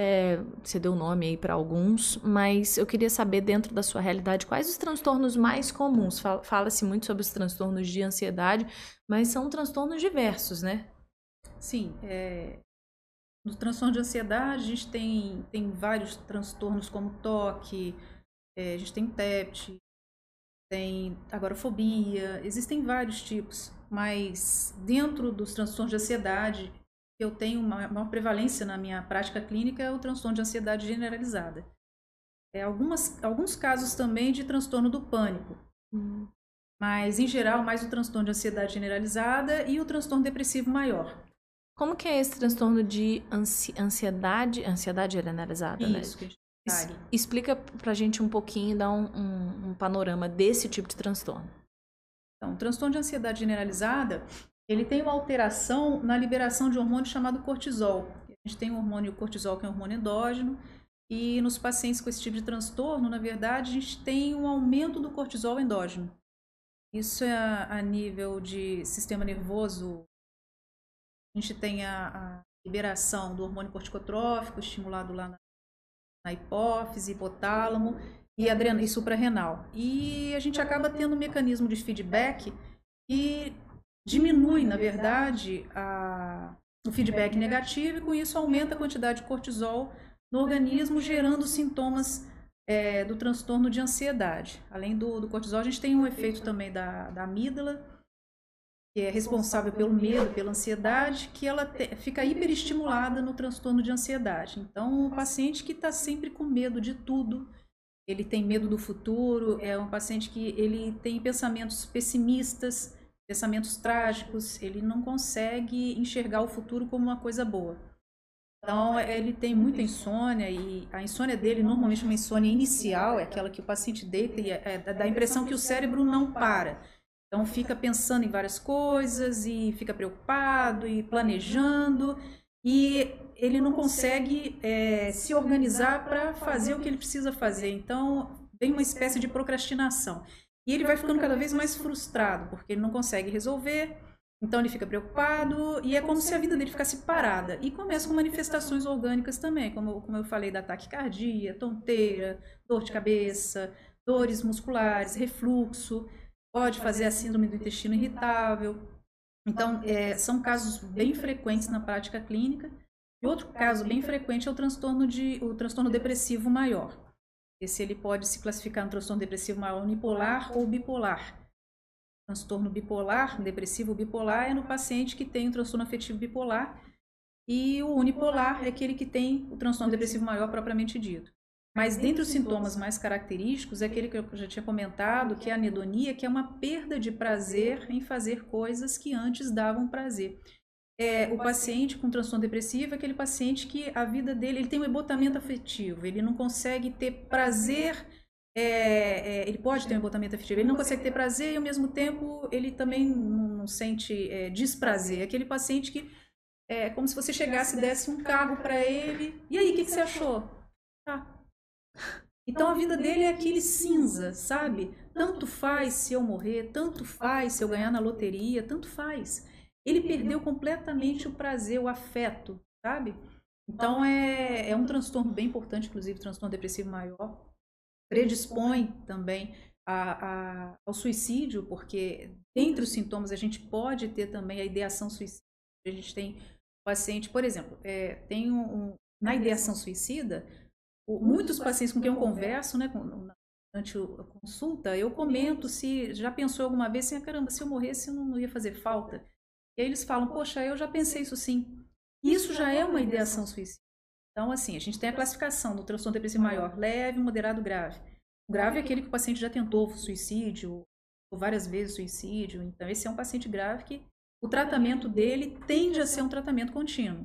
É, você deu nome aí para alguns, mas eu queria saber, dentro da sua realidade, quais os transtornos mais comuns? Fala-se muito sobre os transtornos de ansiedade, mas são transtornos diversos, né? Sim. É... No transtorno de ansiedade, a gente tem, tem vários transtornos, como toque, é, a gente tem TEPT, tem agorafobia, existem vários tipos, mas dentro dos transtornos de ansiedade, eu tenho uma, uma prevalência na minha prática clínica é o transtorno de ansiedade generalizada. É, algumas, alguns casos também de transtorno do pânico. Hum. Mas, em geral, mais o transtorno de ansiedade generalizada e o transtorno depressivo maior. Como que é esse transtorno de ansi ansiedade, ansiedade generalizada, Isso, né? Es explica pra gente um pouquinho, dá um, um, um panorama desse tipo de transtorno. Então, o transtorno de ansiedade generalizada, ele tem uma alteração na liberação de um hormônio chamado cortisol. A gente tem o hormônio cortisol, que é um hormônio endógeno, e nos pacientes com esse tipo de transtorno, na verdade, a gente tem um aumento do cortisol endógeno. Isso é a, nível de sistema nervoso. A gente tem a, a liberação do hormônio corticotrófico estimulado lá na, na hipófise, hipotálamo e, adrenal, e suprarrenal. E a gente acaba tendo um mecanismo de feedback que diminui, na verdade, a, o feedback negativo. e com isso aumenta a quantidade de cortisol no organismo, gerando sintomas é, do transtorno de ansiedade. Além do, do, cortisol, a gente tem um efeito também da, da amígdala, que é responsável pelo medo, pela ansiedade, que ela te, fica hiperestimulada no transtorno de ansiedade. Então, o paciente que está sempre com medo de tudo, ele tem medo do futuro, é um paciente que ele tem pensamentos pessimistas, pensamentos trágicos, ele não consegue enxergar o futuro como uma coisa boa. Então, ele tem muita insônia e a insônia dele, normalmente uma insônia inicial, é aquela que o paciente deita e é, é, dá a impressão que o cérebro não para. Então, fica pensando em várias coisas e fica preocupado e planejando e ele não consegue é, se organizar para fazer o que ele precisa fazer. Então, vem uma espécie de procrastinação. E ele vai ficando cada vez mais frustrado, porque ele não consegue resolver, então ele fica preocupado e é como se a vida dele ficasse parada. E começa com manifestações orgânicas também, como, como eu falei da taquicardia, tonteira, dor de cabeça, dores musculares, refluxo, pode fazer a síndrome do intestino irritável. Então, é, são casos bem frequentes na prática clínica. E outro caso bem frequente é o transtorno, de, o transtorno depressivo maior. Esse ele pode se classificar no transtorno depressivo maior unipolar ou bipolar transtorno bipolar, depressivo bipolar, é no paciente que tem o transtorno afetivo bipolar. E o unipolar é aquele que tem o transtorno depressivo maior propriamente dito. Mas dentre os sintomas mais característicos, é aquele que eu já tinha comentado, que é a anedonia, que é uma perda de prazer em fazer coisas que antes davam prazer. É, o paciente com transtorno depressivo é aquele paciente que a vida dele ele tem um embotamento afetivo, ele não consegue ter prazer é, é, ele pode ter um embotamento afetivo, ele não consegue ter prazer e ao mesmo tempo ele também não, sente é, desprazer. Aquele paciente que é como se você chegasse e desse um carro para ele. E aí, o que, que, você achou? Tá. Então a vida dele é aquele cinza, sabe? Tanto faz se eu morrer, tanto faz se eu ganhar na loteria, tanto faz. Ele perdeu completamente o prazer, o afeto, sabe? Então é, é um transtorno bem importante, inclusive transtorno depressivo maior predispõe também a, a, ao suicídio, porque dentre os sintomas a gente pode ter também a ideação suicida. A gente tem paciente, por exemplo, é, tem um, um, na ideação suicida, o, muitos pacientes com quem eu converso, né, com, durante a consulta, eu comento se já pensou alguma vez assim, ah, caramba, se eu morresse não, não ia fazer falta. E aí eles falam, poxa, eu já pensei isso sim. Isso já é uma ideação suicida. Então, assim, a gente tem a classificação do transtorno depressivo maior, leve, moderado, grave. O grave é aquele que o paciente já tentou suicídio, ou várias vezes suicídio. Então, esse é um paciente grave que o tratamento dele tende a ser um tratamento contínuo.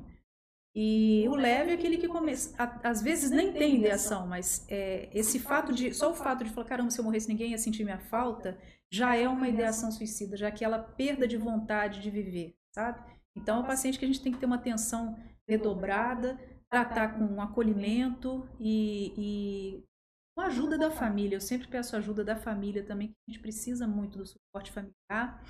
E o leve é aquele que começa, às vezes nem tem ideação, mas é, esse fato de, só o fato de falar, caramba, se eu morresse ninguém ia sentir minha falta, já é uma ideação suicida, já é aquela perda de vontade de viver, sabe? Então, é um paciente que a gente tem que ter uma atenção redobrada, tratar com acolhimento e, e com a ajuda da família. Eu sempre peço ajuda da família também, que a gente precisa muito do suporte familiar.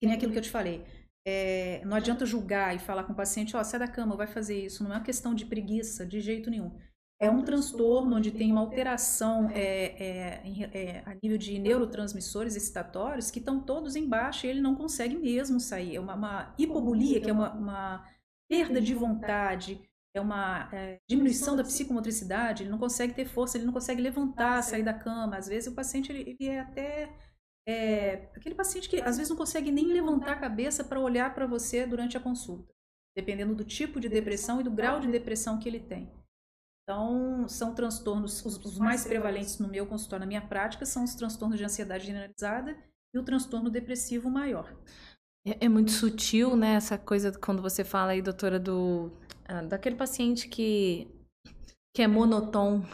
Que nem aquilo que eu te falei. É, não adianta julgar e falar com o paciente, ó, oh, sai da cama, vai fazer isso. Não é uma questão de preguiça, de jeito nenhum. É um transtorno onde tem uma alteração é, é, é, a nível de neurotransmissores excitatórios que estão todos embaixo e ele não consegue mesmo sair. É uma, uma hipobulia, que é uma, uma perda de vontade, é uma é, diminuição da psicomotricidade, ele não consegue ter força, ele não consegue levantar, sair da cama. Às vezes o paciente ele, ele é até é, aquele paciente que às vezes não consegue nem levantar a cabeça para olhar para você durante a consulta, dependendo do tipo de depressão e do grau de depressão que ele tem. Então, são transtornos, os, os mais prevalentes no meu consultório, na minha prática, são os transtornos de ansiedade generalizada e o transtorno depressivo maior. É, é muito sutil, né, essa coisa quando você fala aí, doutora, do ah, daquele paciente que, que é monotom,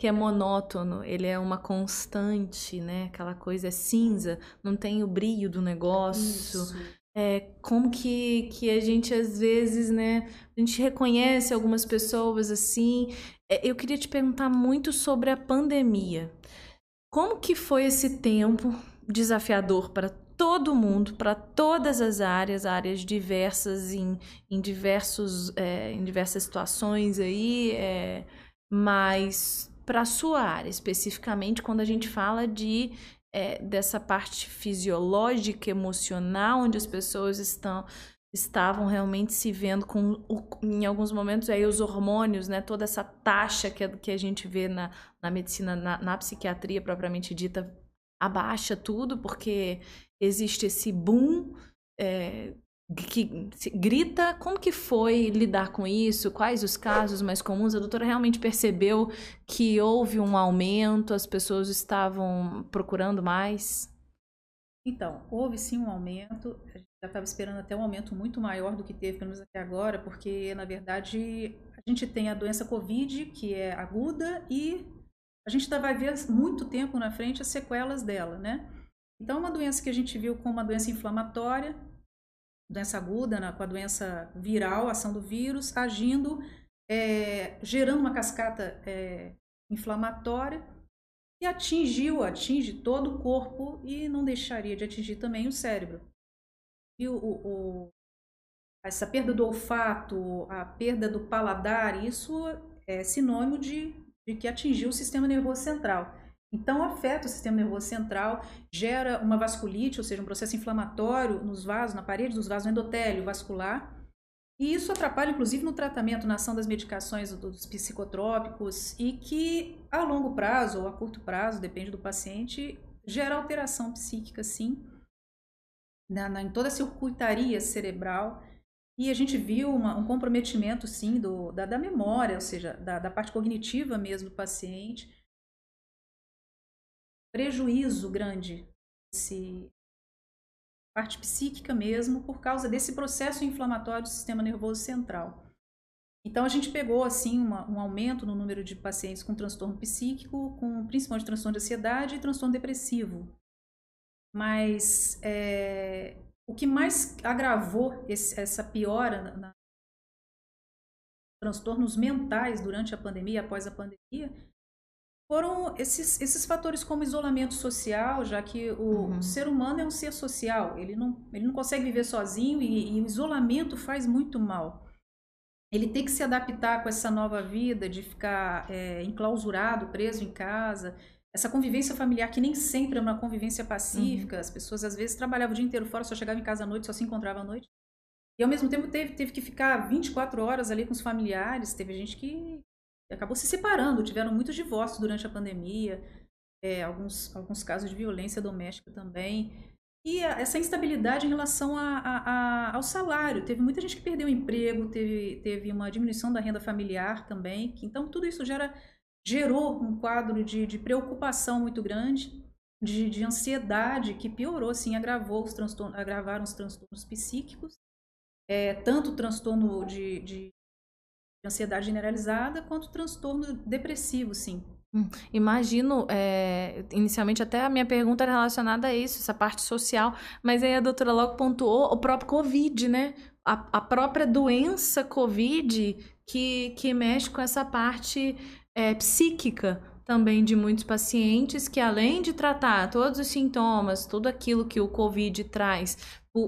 que é monótono, ele é uma constante, né? Aquela coisa é cinza, não tem o brilho do negócio. Isso. É, como que, que a gente às vezes, né? A gente reconhece algumas pessoas assim. É, eu queria te perguntar muito sobre a pandemia. Como que foi esse tempo desafiador para todo mundo, para todas as áreas, áreas diversas em, em diversos é, em diversas situações aí, é, mas para a sua área especificamente, quando a gente fala de é, dessa parte fisiológica, emocional, onde as pessoas estão estavam realmente se vendo com, em alguns momentos, aí os hormônios, né, toda essa taxa que, que a gente vê na, na medicina, na, na psiquiatria propriamente dita, abaixa tudo, porque existe esse boom é, que grita. Como que foi lidar com isso? Quais os casos mais comuns? A doutora realmente percebeu que houve um aumento, as pessoas estavam procurando mais? Então, houve sim um aumento. A gente já estava esperando até um aumento muito maior do que teve, pelo menos até agora, porque, na verdade, a gente tem a doença Covid, que é aguda, e a gente ainda vai ver muito tempo na frente as sequelas dela, né? Então, é uma doença que a gente viu como uma doença inflamatória, doença aguda, né, com a doença viral, ação do vírus, agindo, é, gerando uma cascata é, inflamatória e atingiu, atinge todo o corpo e não deixaria de atingir também o cérebro. E o, o, essa perda do olfato, a perda do paladar, isso é sinônimo de, de que atingiu o sistema nervoso central. Então, afeta o sistema nervoso central, gera uma vasculite, ou seja, um processo inflamatório nos vasos, na parede dos vasos, endotélio vascular, e isso atrapalha, inclusive, no tratamento, na ação das medicações dos psicotrópicos e que, a longo prazo ou a curto prazo, depende do paciente, gera alteração psíquica, sim, na, na, em toda a circuitaria cerebral. E a gente viu uma, um comprometimento, sim, do, da, da memória, ou seja, da, da parte cognitiva mesmo do paciente. Prejuízo grande esse, parte psíquica mesmo, por causa desse processo inflamatório do sistema nervoso central. Então a gente pegou assim uma, um aumento no número de pacientes com transtorno psíquico, com principalmente transtorno de ansiedade e transtorno depressivo. Mas é, o que mais agravou esse, essa piora na, na transtornos mentais durante a pandemia, após a pandemia, foram esses, esses fatores como isolamento social, já que o uhum. ser humano é um ser social, ele não, ele não consegue viver sozinho e, e, o isolamento faz muito mal. Ele tem que se adaptar com essa nova vida de ficar é, enclausurado, preso em casa, essa convivência familiar que nem sempre é uma convivência pacífica, uhum. as pessoas às vezes trabalhavam o dia inteiro fora, só chegavam em casa à noite, só se encontravam à noite. E ao mesmo tempo teve, teve que ficar 24 horas ali com os familiares, teve gente que acabou se separando, tiveram muitos divórcios durante a pandemia, é, alguns, alguns casos de violência doméstica também. E a, essa instabilidade em relação a, a, ao salário. Teve muita gente que perdeu o emprego, teve, teve uma diminuição da renda familiar também. Então, tudo isso gera, gerou um quadro de, de preocupação muito grande, de, de ansiedade, que piorou, assim, agravou os transtornos, agravaram os transtornos psíquicos. É, tanto transtorno de, de ansiedade generalizada quanto transtorno depressivo, sim. Hum, imagino, é, inicialmente até a minha pergunta era relacionada a isso, essa parte social, mas aí a doutora logo pontuou o próprio Covid, né? A, a própria doença Covid que, que mexe com essa parte é, psíquica também de muitos pacientes que, além de tratar todos os sintomas, tudo aquilo que o Covid traz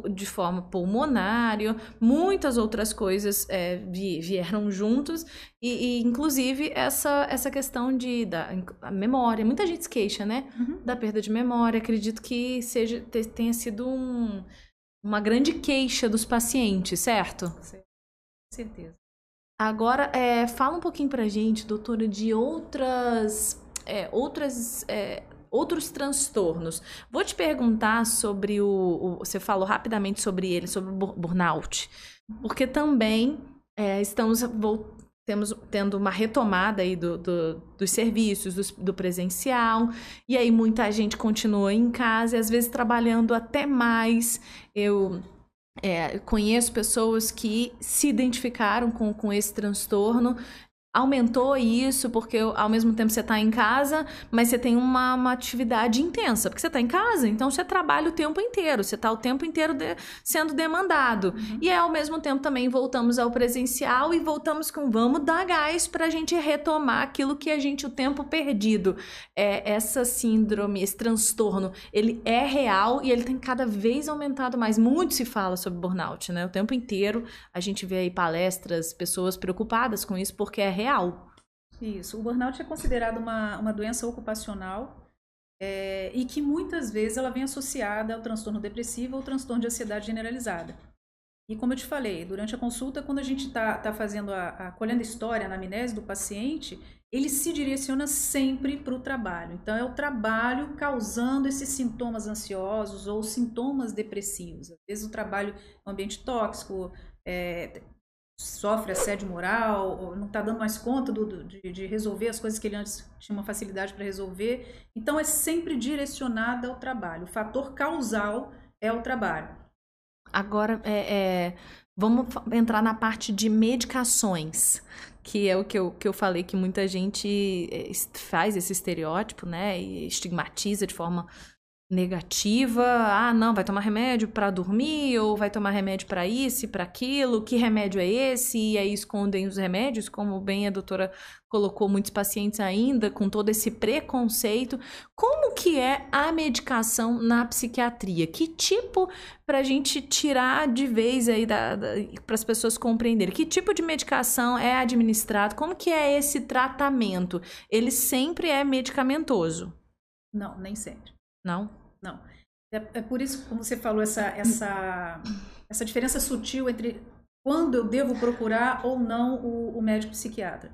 de forma pulmonar, muitas outras coisas é, vieram juntos, e, e, inclusive essa, essa questão de da memória. Muita gente se queixa, né? Uhum. Da perda de memória. Acredito que seja, tenha sido um, uma grande queixa dos pacientes, certo? Com certeza. Agora, é, fala um pouquinho pra gente, doutora, de outras. É, outras é, outros transtornos. Vou te perguntar sobre o, o, Você falou rapidamente sobre ele, sobre o burnout. Porque também é, estamos temos, tendo uma retomada aí do, do dos serviços, do, do, presencial, e aí muita gente continua em casa e às vezes trabalhando até mais. Eu é, conheço pessoas que se identificaram com, com esse transtorno aumentou isso porque ao mesmo tempo você está em casa, mas você tem uma, uma atividade intensa, porque você está em casa, então você trabalha o tempo inteiro, você está o tempo inteiro de, sendo demandado. Uhum. E ao mesmo tempo também voltamos ao presencial e voltamos com vamos dar gás para a gente retomar aquilo que a gente, o tempo perdido. É, essa síndrome, esse transtorno, ele é real e ele tem cada vez aumentado mais. Muito se fala sobre burnout, né? O tempo inteiro a gente vê aí palestras, pessoas preocupadas com isso, porque é real. Isso. O burnout é considerado uma, uma doença ocupacional é, e que muitas vezes ela vem associada ao transtorno depressivo ou transtorno de ansiedade generalizada. E como eu te falei, durante a consulta, quando a gente está tá fazendo a, a colhendo história, na amnese do paciente, ele se direciona sempre para o trabalho. Então, é o trabalho causando esses sintomas ansiosos ou sintomas depressivos. Às vezes, o trabalho é um ambiente tóxico, é, sofre assédio moral, não está dando mais conta do, do, de, de, resolver as coisas que ele antes tinha uma facilidade para resolver. Então, é sempre direcionada ao trabalho. O fator causal é o trabalho. Agora, é, é, vamos entrar na parte de medicações, que é o que eu, que eu falei que muita gente é, faz esse estereótipo, né? E estigmatiza de forma negativa, ah, não, vai tomar remédio para dormir ou vai tomar remédio para isso e para aquilo, que remédio é esse? E aí escondem os remédios, como bem a doutora colocou muitos pacientes ainda com todo esse preconceito. Como que é a medicação na psiquiatria? Que tipo para a gente tirar de vez aí da, da para as pessoas compreenderem? Que tipo de medicação é administrado? Como que é esse tratamento? Ele sempre é medicamentoso? Não, nem sempre. Não? Não. É, é por isso, como você falou, essa, essa, essa diferença sutil entre quando eu devo procurar ou não o, o médico psiquiatra.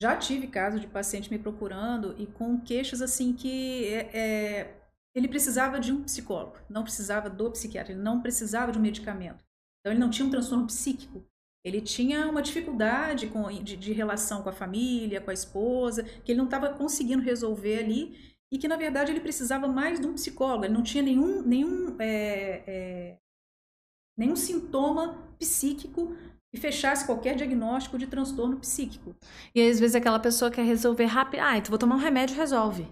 Já tive casos de paciente me procurando e com queixas assim que é, é, ele precisava de um psicólogo, não precisava do psiquiatra, ele não precisava de um medicamento. Então ele não tinha um transtorno psíquico, ele tinha uma dificuldade com, de, de relação com a família, com a esposa, que ele não estava conseguindo resolver ali e que na verdade ele precisava mais de um psicólogo, ele não tinha nenhum, nenhum, é, é, nenhum sintoma psíquico que fechasse qualquer diagnóstico de transtorno psíquico. E às vezes aquela pessoa quer resolver rápido, ah, então vou tomar um remédio resolve.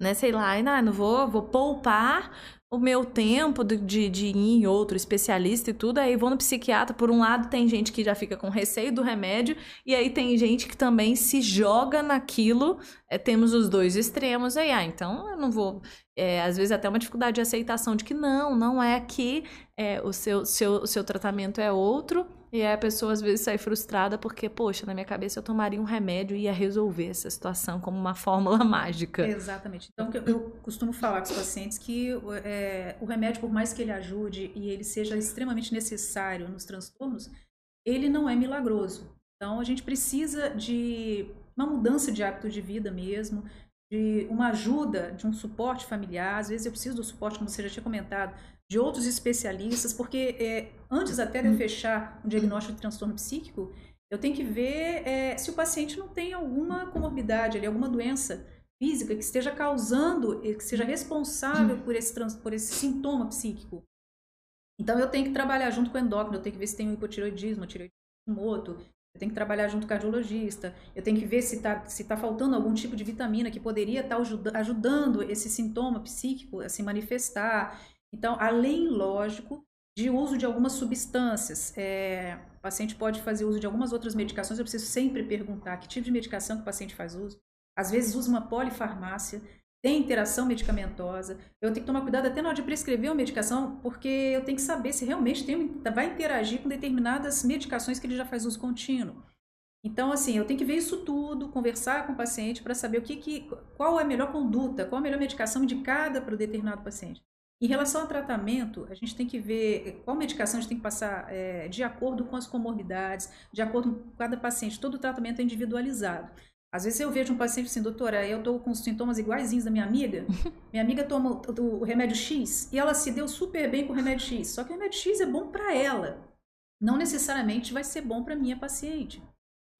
Né, sei lá, não, não vou, vou poupar o meu tempo de, de, ir em outro especialista e tudo, aí vou no psiquiatra. Por um lado, tem gente que já fica com receio do remédio, e aí tem gente que também se joga naquilo. É, temos os dois extremos aí, ah, então eu não vou. É, às vezes até uma dificuldade de aceitação de que não, não é que é, o, seu, seu, o seu tratamento é outro e aí a pessoa às vezes sai frustrada porque, poxa, na minha cabeça eu tomaria um remédio e ia resolver essa situação como uma fórmula mágica. Exatamente. Então eu, costumo falar com os pacientes que é, o remédio, por mais que ele ajude e ele seja extremamente necessário nos transtornos, ele não é milagroso. Então a gente precisa de uma mudança de hábito de vida mesmo, de uma ajuda, de um suporte familiar. Às vezes eu preciso do suporte, como você já tinha comentado, de outros especialistas, porque é, antes até de eu fechar um diagnóstico de transtorno psíquico, eu tenho que ver é, se o paciente não tem alguma comorbidade, ali, alguma doença física que esteja causando, que seja responsável por esse, por esse sintoma psíquico. Então eu tenho que trabalhar junto com o endócrino, eu tenho que ver se tem um hipotiroidismo, tiroidismo moto, eu tenho que trabalhar junto com o cardiologista, eu tenho que ver se está se tá faltando algum tipo de vitamina que poderia estar tá ajudando esse sintoma psíquico a se manifestar. Então, além, lógico, de uso de algumas substâncias, é, o paciente pode fazer uso de algumas outras medicações, eu preciso sempre perguntar que tipo de medicação que o paciente faz uso. Às vezes usa uma polifarmácia, tem interação medicamentosa. Eu tenho que tomar cuidado até na hora de prescrever uma medicação, porque eu tenho que saber se realmente tem, vai interagir com determinadas medicações que ele já faz uso contínuo. Então, assim, eu tenho que ver isso tudo, conversar com o paciente para saber o que, que, qual é a melhor conduta, qual a melhor medicação indicada para o determinado paciente. Em relação ao tratamento, a gente tem que ver qual medicação a gente tem que passar é, de acordo com as comorbidades, de acordo com cada paciente. Todo o tratamento é individualizado. Às vezes eu vejo um paciente assim, doutora, eu estou com sintomas iguaizinhos da minha amiga. Minha amiga toma o, o, remédio X e ela se deu super bem com o remédio X. Só que o remédio X é bom para ela. Não necessariamente vai ser bom para minha paciente.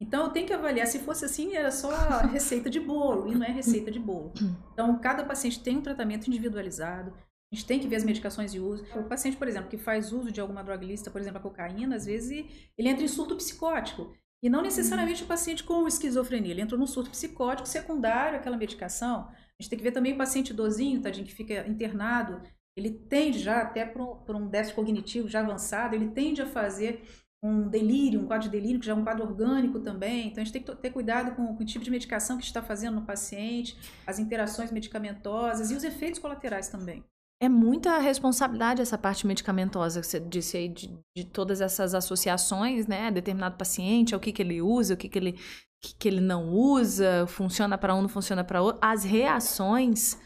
Então eu tenho que avaliar. Se fosse assim, era só receita de bolo e não é receita de bolo. Então cada paciente tem um tratamento individualizado. A gente tem que ver as medicações de uso. O paciente, por exemplo, que faz uso de alguma droga ilícita, por exemplo, a cocaína, às vezes ele entra em surto psicótico. E não necessariamente o paciente com esquizofrenia. Ele entrou num surto psicótico secundário àquela medicação. A gente tem que ver também o paciente idosinho, tadinho, que fica internado. Ele tende já, até por um déficit cognitivo já avançado, ele tende a fazer um delírio, um quadro de delírio, que já é um quadro orgânico também. Então, a gente tem que ter cuidado com, com o tipo de medicação que está fazendo no paciente, as interações medicamentosas e os efeitos colaterais também. É muita responsabilidade essa parte medicamentosa que você disse aí, de, de todas essas associações, né? Determinado paciente, o que, que ele usa, o que, que, ele, que, que ele não usa, funciona para um, não funciona para outro. As reações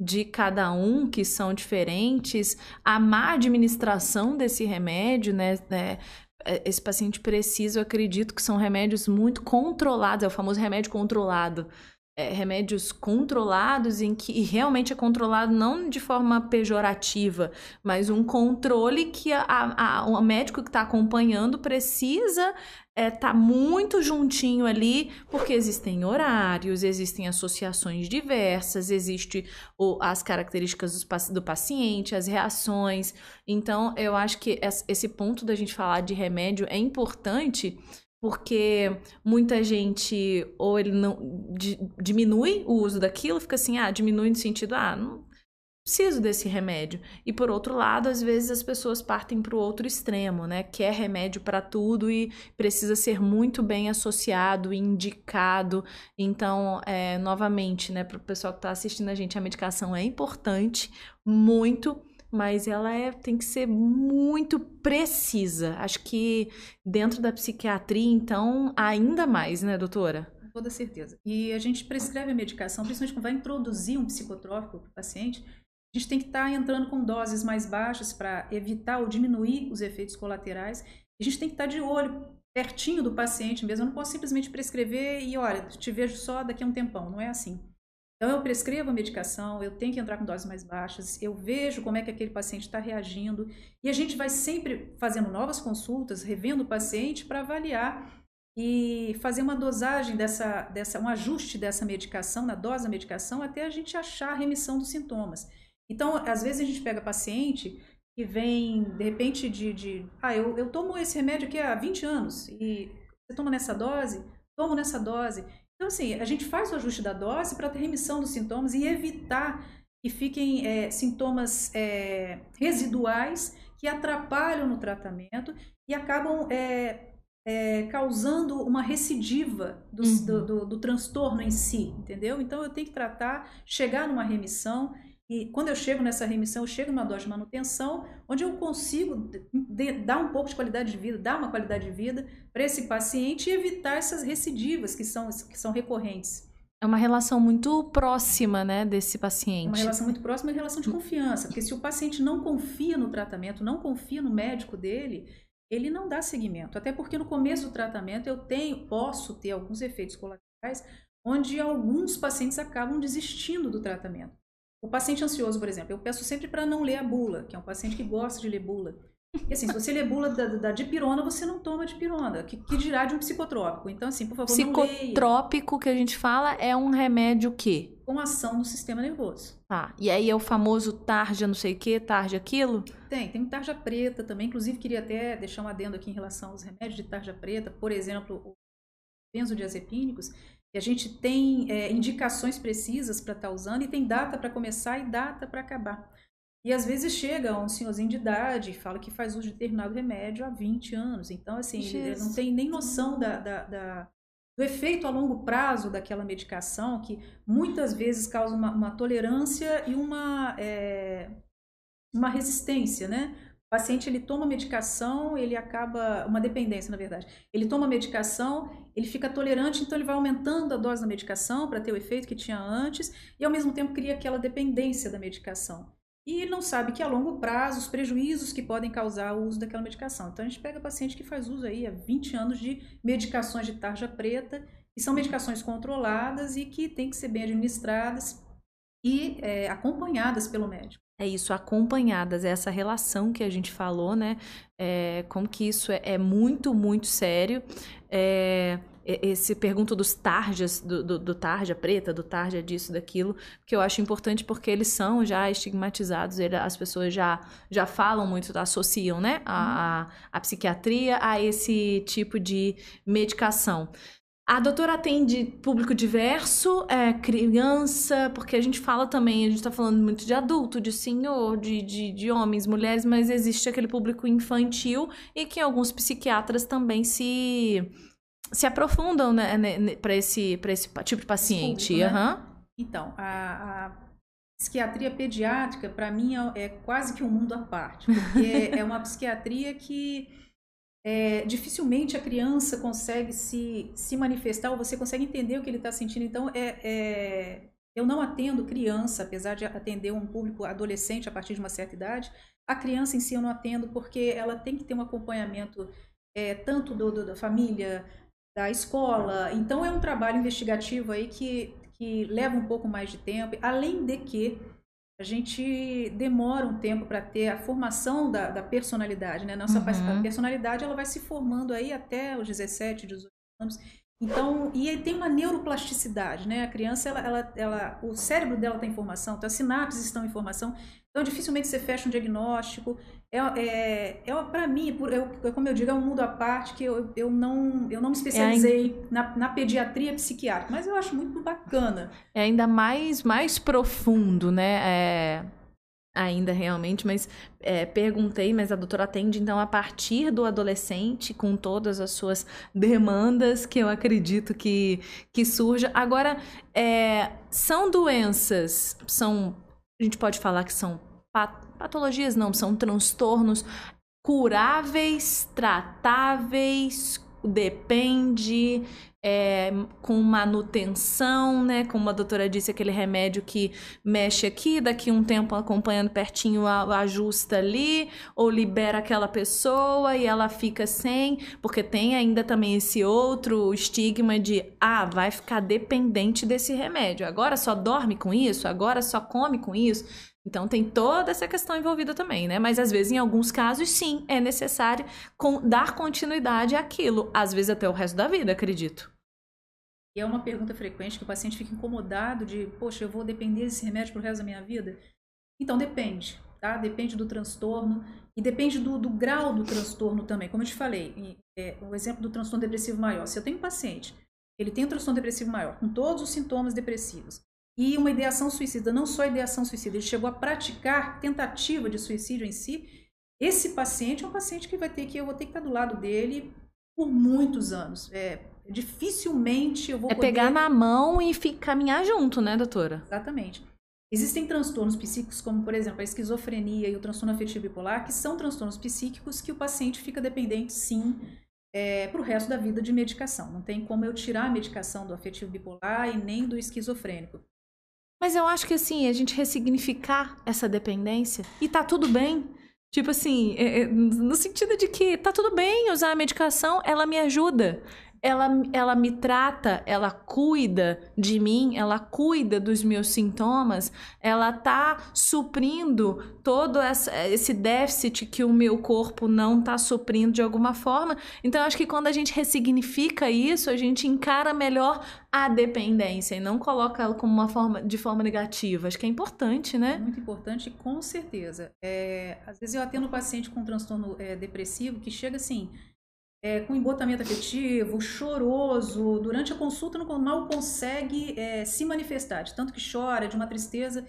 de cada um que são diferentes, a má administração desse remédio, né? É, é, esse paciente precisa, eu acredito que são remédios muito controlados, é o famoso remédio controlado. É, remédios controlados em que realmente é controlado não de forma pejorativa, mas um controle que a, a, o médico que está acompanhando precisa é, tá muito juntinho ali, porque existem horários, existem associações diversas, existe o, as características do, do paciente, as reações. Então, eu acho que esse ponto da gente falar de remédio é importante porque muita gente ou ele não diminui o uso daquilo, fica assim, ah, diminui no sentido, ah, não, preciso desse remédio. E por outro lado, às vezes as pessoas partem para o outro extremo, né? Quer remédio para tudo e precisa ser muito bem associado, indicado. Então, é, novamente, né, para o pessoal que está assistindo a gente, a medicação é importante, muito. Mas ela é, tem que ser muito precisa. Acho que dentro da psiquiatria, então, ainda mais, né, doutora? Toda certeza. E a gente prescreve a medicação, principalmente quando vai introduzir um psicotrópico para o paciente, a gente tem que estar tá entrando com doses mais baixas para evitar ou diminuir os efeitos colaterais. A gente tem que estar tá de olho, pertinho do paciente mesmo. Eu não posso simplesmente prescrever e, olha, te vejo só daqui a um tempão. Não é assim. Então, eu prescrevo a medicação, eu tenho que entrar com doses mais baixas, eu vejo como é que aquele paciente está reagindo e a gente vai sempre fazendo novas consultas, revendo o paciente para avaliar e fazer uma dosagem dessa, dessa, um ajuste dessa medicação, na dose da medicação, até a gente achar a remissão dos sintomas. Então, às vezes a gente pega paciente que vem, de repente, de. de ah, eu, eu tomo esse remédio aqui há 20 anos e você toma nessa dose? Tomo nessa dose. Então, assim, a gente faz o ajuste da dose para ter remissão dos sintomas e evitar que fiquem é, sintomas é, residuais que atrapalham no tratamento e acabam é, é, causando uma recidiva do, uhum. do, do, do, transtorno em si, entendeu? Então eu tenho que tratar, chegar numa remissão e quando eu chego nessa remissão, eu chego numa dose de manutenção, onde eu consigo dar um pouco de qualidade de vida, dar uma qualidade de vida para esse paciente e evitar essas recidivas que são, que são recorrentes. É uma relação muito próxima, né, desse paciente. Uma relação muito próxima e relação de confiança, porque se o paciente não confia no tratamento, não confia no médico dele, ele não dá seguimento. Até porque no começo do tratamento eu tenho, posso ter alguns efeitos colaterais, onde alguns pacientes acabam desistindo do tratamento. O paciente ansioso, por exemplo, eu peço sempre para não ler a bula, que é um paciente que gosta de ler bula. E assim, se você lê bula da, da dipirona, você não toma dipirona. Que, que dirá de um psicotrópico? Então, assim, por favor, Psicotrópico que a gente fala é um remédio que? Com ação no sistema nervoso. Tá. E aí é o famoso tarja não sei o que, tarja aquilo? Tem, tem tarja preta também. Inclusive, queria até deixar um adendo aqui em relação aos remédios de tarja preta. Por exemplo, os benzodiazepínicos e a gente tem é, indicações precisas para estar tá usando e tem data para começar e data para acabar. E às vezes chega um senhorzinho de idade e fala que faz uso de determinado remédio há 20 anos. Então, assim, ele não tem nem noção da, da, da, do efeito a longo prazo daquela medicação, que muitas vezes causa uma, uma tolerância e uma, é, uma resistência, né? O paciente ele toma medicação, ele acaba uma dependência, na verdade. Ele toma medicação, ele fica tolerante, então ele vai aumentando a dose da medicação para ter o efeito que tinha antes e ao mesmo tempo cria aquela dependência da medicação. E ele não sabe que a longo prazo os prejuízos que podem causar o uso daquela medicação. Então a gente pega paciente que faz uso aí há 20 anos de medicações de tarja preta, que são medicações controladas e que têm que ser bem administradas e é, acompanhadas pelo médico. É isso, acompanhadas, é essa relação que a gente falou, né? É, como que isso é, é muito, muito sério. É, esse pergunto dos tarjas, do, do, do, tarja preta, do tarja disso, daquilo, que eu acho importante porque eles são já estigmatizados, ele, as pessoas já, já falam muito, associam né, a, a, a psiquiatria a esse tipo de medicação. A doutora atende público diverso, é, criança, porque a gente fala também, a gente está falando muito de adulto, de senhor, de, de, de, homens, mulheres, mas existe aquele público infantil e que alguns psiquiatras também se, se aprofundam né, né, para esse, esse tipo de paciente. Público, né? uhum. Então, a, a psiquiatria pediátrica, para mim, é, é quase que um mundo à parte, porque é uma psiquiatria que é, dificilmente a criança consegue se, se manifestar ou você consegue entender o que ele está sentindo. Então, é, é, eu não atendo criança, apesar de atender um público adolescente a partir de uma certa idade. A criança em si eu não atendo porque ela tem que ter um acompanhamento é, tanto do, do, da família, da escola. Então, é um trabalho investigativo aí que, que leva um pouco mais de tempo, além de que a gente demora um tempo para ter a formação da, da personalidade, né? Nossa uhum. personalidade ela vai se formando aí até os 17, 18 anos. Então, e tem uma neuroplasticidade, né? A criança, ela, ela, ela, o cérebro dela está em formação, então as sinapses estão em formação. Então, dificilmente você fecha um diagnóstico. É, é, é para mim, por, eu, como eu digo, é um mundo à parte que eu, eu, não, eu não me especializei é na, na pediatria psiquiátrica, mas eu acho muito bacana. É ainda mais, mais profundo, né? É, ainda realmente, mas é, perguntei, mas a doutora atende então a partir do adolescente, com todas as suas demandas que eu acredito que, que surja. Agora, é, são doenças, são a gente pode falar que são patologias, não, são transtornos curáveis, tratáveis, depende, é, com manutenção, né? Como a doutora disse, aquele remédio que mexe aqui, daqui um tempo acompanhando pertinho, ajusta ali, ou libera aquela pessoa e ela fica sem, porque tem ainda também esse outro estigma de, ah, vai ficar dependente desse remédio. Agora só dorme com isso, agora só come com isso. Então tem toda essa questão envolvida também, né? Mas às vezes, em alguns casos, sim, é necessário dar continuidade àquilo, às vezes até o resto da vida, acredito. E é uma pergunta frequente que o paciente fica incomodado de, poxa, eu vou depender desse remédio pro resto da minha vida? Então depende, tá? Depende do transtorno e depende do, do grau do transtorno também. Como eu te falei, é, o exemplo do transtorno depressivo maior. Se eu tenho um paciente, ele tem um transtorno depressivo maior, com todos os sintomas depressivos, e uma ideação suicida, não só ideação suicida, ele chegou a praticar tentativa de suicídio em si, esse paciente é um paciente que vai ter que eu vou ter que estar do lado dele por muitos anos. É, dificilmente eu vou é poder... pegar na mão e ficar, caminhar junto, né, doutora? Exatamente. Existem transtornos psíquicos, como por exemplo a esquizofrenia e o transtorno afetivo bipolar, que são transtornos psíquicos que o paciente fica dependente, sim, é, para o resto da vida de medicação. Não tem como eu tirar a medicação do afetivo bipolar e nem do esquizofrênico. Mas eu acho que assim, a gente ressignificar essa dependência e tá tudo bem. Tipo assim, é, é, no sentido de que tá tudo bem usar a medicação, ela me ajuda ela, ela me trata, ela cuida de mim, ela cuida dos meus sintomas, ela tá suprindo todo essa, esse déficit que o meu corpo não tá suprindo de alguma forma. Então, acho que quando a gente ressignifica isso, a gente encara melhor a dependência e não coloca ela como uma forma de forma negativa. Acho que é importante, né? Muito importante, com certeza. É, às vezes eu atendo paciente com transtorno é, depressivo que chega assim é, com embotamento afetivo, choroso, durante a consulta não, mal consegue é, se manifestar, de tanto que chora, de uma tristeza.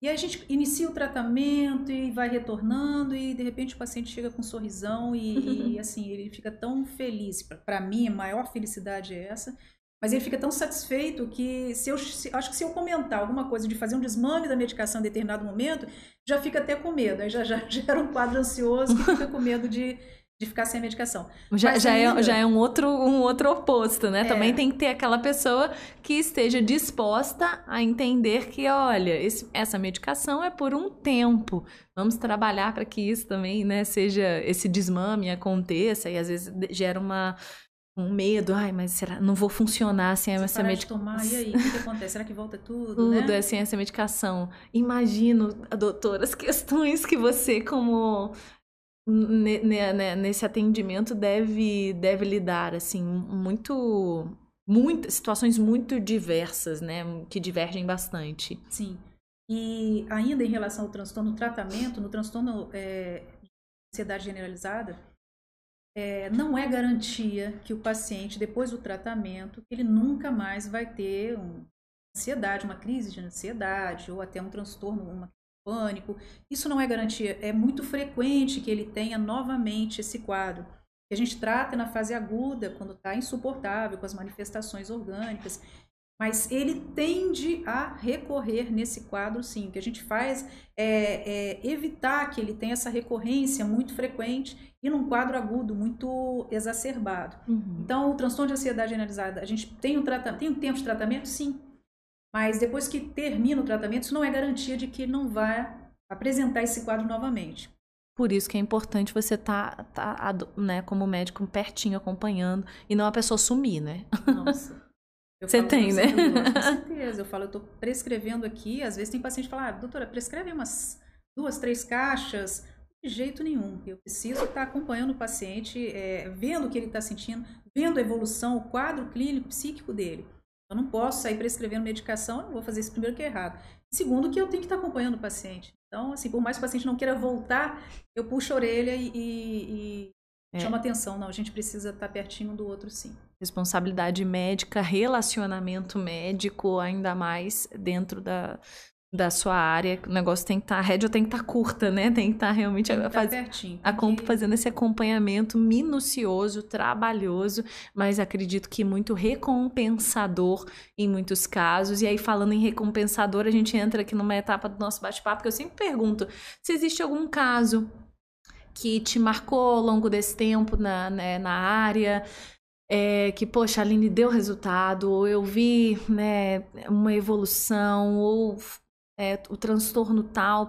E aí a gente inicia o tratamento e vai retornando e de repente o paciente chega com um sorrisão e, e assim, ele fica tão feliz. Para mim, a maior felicidade é essa. Mas ele fica tão satisfeito que se eu se, acho que se eu comentar alguma coisa de fazer um desmame da medicação em determinado momento, já fica até com medo. Aí já, já gera um quadro ansioso que fica com medo de, de ficar sem a medicação. Já, já, ainda... é, já é um outro, um outro oposto, né? É. Também tem que ter aquela pessoa que esteja disposta a entender que, olha, esse, essa medicação é por um tempo. Vamos trabalhar para que isso também, né, seja esse desmame aconteça e às vezes gera uma um medo, ai, mas será não vou funcionar sem Se essa medicação. tomar, e aí, o que, acontece? Será que volta tudo, Tudo, né? é sem essa medicação. Imagino, doutora, as questões que você como nesse atendimento deve, deve lidar, assim, muito, muitas situações muito diversas, né, que divergem bastante. Sim. E ainda em relação ao transtorno, no tratamento, no transtorno é, de ansiedade generalizada, é, não é garantia que o paciente, depois do tratamento, ele nunca mais vai ter uma ansiedade, uma crise de ansiedade, ou até um transtorno, uma pânico. Isso não é garantia. É muito frequente que ele tenha novamente esse quadro. Que a gente trata na fase aguda, quando está insuportável, com as manifestações orgânicas. Mas ele tende a recorrer nesse quadro, sim. O que a gente faz é, é evitar que ele tenha essa recorrência muito frequente e num quadro agudo muito exacerbado. Uhum. Então, o transtorno de ansiedade generalizada, a gente tem um, tem um tempo de tratamento? Sim. Mas depois que termina o tratamento, isso não é garantia de que ele não vai apresentar esse quadro novamente. Por isso que é importante você estar, tá, tá, né, como médico, pertinho acompanhando e não a pessoa sumir, né? Nossa. Você tem, né? Com certeza. Eu falo, eu estou prescrevendo aqui. Às vezes tem paciente que fala, ah, doutora, prescreve umas duas, três caixas. De jeito nenhum. Eu preciso estar acompanhando o paciente, é, vendo o que ele está sentindo, vendo a evolução, o quadro clínico, psíquico dele. Eu não posso sair prescrevendo medicação, eu não vou fazer isso primeiro que é errado. Segundo, que eu tenho que estar acompanhando o paciente. Então, assim, por mais que o paciente não queira voltar, eu puxo a orelha e, e, é. chamo atenção. Não, a gente precisa estar pertinho do outro, sim. Responsabilidade médica, relacionamento médico, ainda mais dentro da, da sua área, o negócio tem que estar, tá, a rédea tem que estar tá curta, né? Tem que estar tá realmente tem que faz, pertinho, a, fazendo esse acompanhamento minucioso, trabalhoso, mas acredito que muito recompensador em muitos casos. E aí, falando em recompensador, a gente entra aqui numa etapa do nosso bate-papo que eu sempre pergunto se existe algum caso que te marcou ao longo desse tempo na, né, na área, é, que, poxa, a Aline deu resultado, ou eu vi né, uma evolução, ou é, o transtorno tal?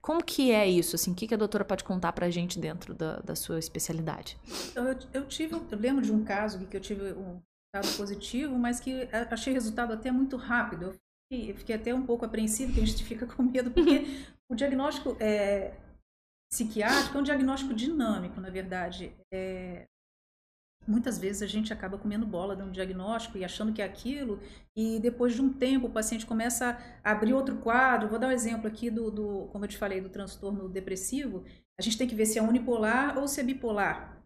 Como que é isso? Assim, o que, que a doutora pode contar para a gente dentro da, da sua especialidade? Então, eu, eu, tive, eu lembro de um caso que eu tive um resultado positivo, mas que achei resultado até muito rápido. Eu fiquei, eu fiquei até um pouco apreensivo, que a gente fica com medo, porque o diagnóstico é, psiquiátrico é um diagnóstico dinâmico, na verdade. É, Muitas vezes a gente acaba comendo bola, dando diagnóstico e achando que é aquilo, e depois de um tempo o paciente começa a abrir outro quadro. Vou dar um exemplo aqui do, do como eu te falei, do transtorno depressivo. A gente tem que ver se é unipolar ou se é bipolar.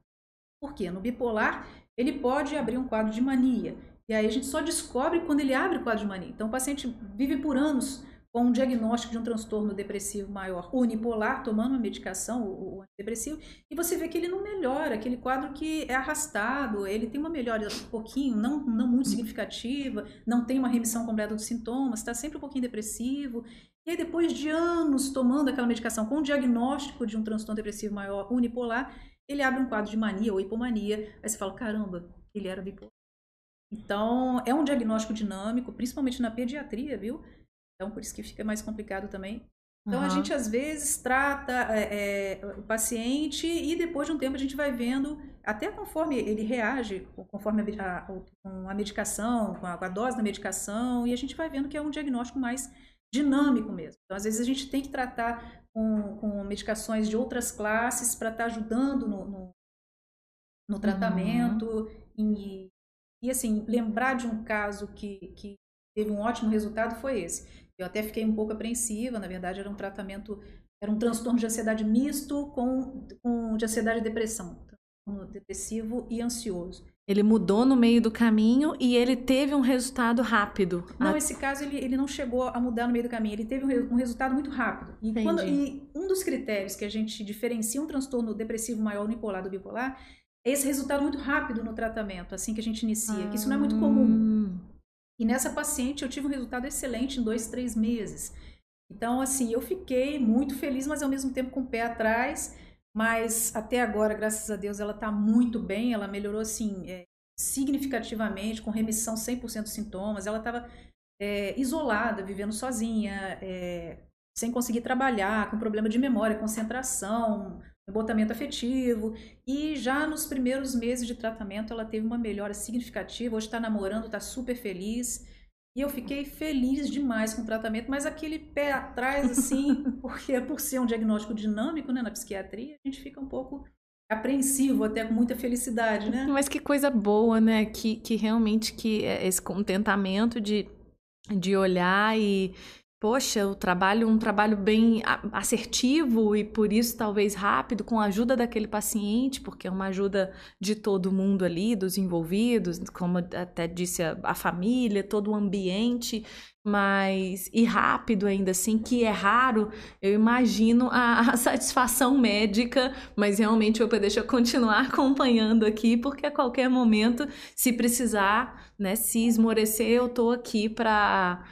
Por quê? No bipolar, ele pode abrir um quadro de mania. E aí a gente só descobre quando ele abre o quadro de mania. Então o paciente vive por anos com um diagnóstico de um transtorno depressivo maior unipolar, tomando uma medicação, o, antidepressivo, e você vê que ele não melhora, aquele quadro que é arrastado, ele tem uma melhora um pouquinho, não, não muito significativa, não tem uma remissão completa dos sintomas, está sempre um pouquinho depressivo. E aí, depois de anos tomando aquela medicação com o diagnóstico de um transtorno depressivo maior unipolar, ele abre um quadro de mania ou hipomania. Aí você fala: caramba, ele era bipolar. Então, é um diagnóstico dinâmico, principalmente na pediatria, viu? Então, por isso que fica mais complicado também. Então, uhum. a gente às vezes trata é, é, o paciente e depois de um tempo a gente vai vendo, até conforme ele reage, conforme a, a, com a medicação, com a, com a, dose da medicação, e a gente vai vendo que é um diagnóstico mais dinâmico mesmo. Então, às vezes a gente tem que tratar com, com medicações de outras classes para estar tá ajudando no, no, no tratamento. Uhum. E, e, assim, lembrar de um caso que, que teve um ótimo resultado foi esse eu até fiquei um pouco apreensiva, na verdade era um tratamento, era um transtorno de ansiedade misto com, com de ansiedade e depressão, depressivo e ansioso. Ele mudou no meio do caminho e ele teve um resultado rápido. Não, a... esse caso ele, ele não chegou a mudar no meio do caminho, ele teve um, um resultado muito rápido. E, quando, e, um dos critérios que a gente diferencia um transtorno depressivo maior unipolar do bipolar é esse resultado muito rápido no tratamento, assim que a gente inicia, ah. que isso não é muito comum. E nessa paciente eu tive um resultado excelente em dois, três meses. Então, assim, eu fiquei muito feliz, mas ao mesmo tempo com o pé atrás. Mas até agora, graças a Deus, ela está muito bem. Ela melhorou, assim, é, significativamente, com remissão 100% dos sintomas. Ela estava é, isolada, vivendo sozinha, é, sem conseguir trabalhar, com problema de memória, concentração, embotamento afetivo. E já nos primeiros meses de tratamento ela teve uma melhora significativa. Hoje está namorando, está super feliz. E eu fiquei feliz demais com o tratamento, mas aquele pé atrás, assim, porque por ser um diagnóstico dinâmico, né, na psiquiatria, a gente fica um pouco apreensivo, até com muita felicidade, né? Mas que coisa boa, né? Que, que realmente que é esse contentamento de, de olhar e, poxa, o trabalho, um trabalho bem assertivo e por isso talvez rápido, com a ajuda daquele paciente, porque é uma ajuda de todo mundo ali, dos envolvidos, como até disse a, a família, todo o ambiente, mas e rápido ainda assim, que é raro, eu imagino a, a satisfação médica, mas realmente eu deixo eu continuar acompanhando aqui, porque a qualquer momento, se precisar, né, se esmorecer, eu tô aqui para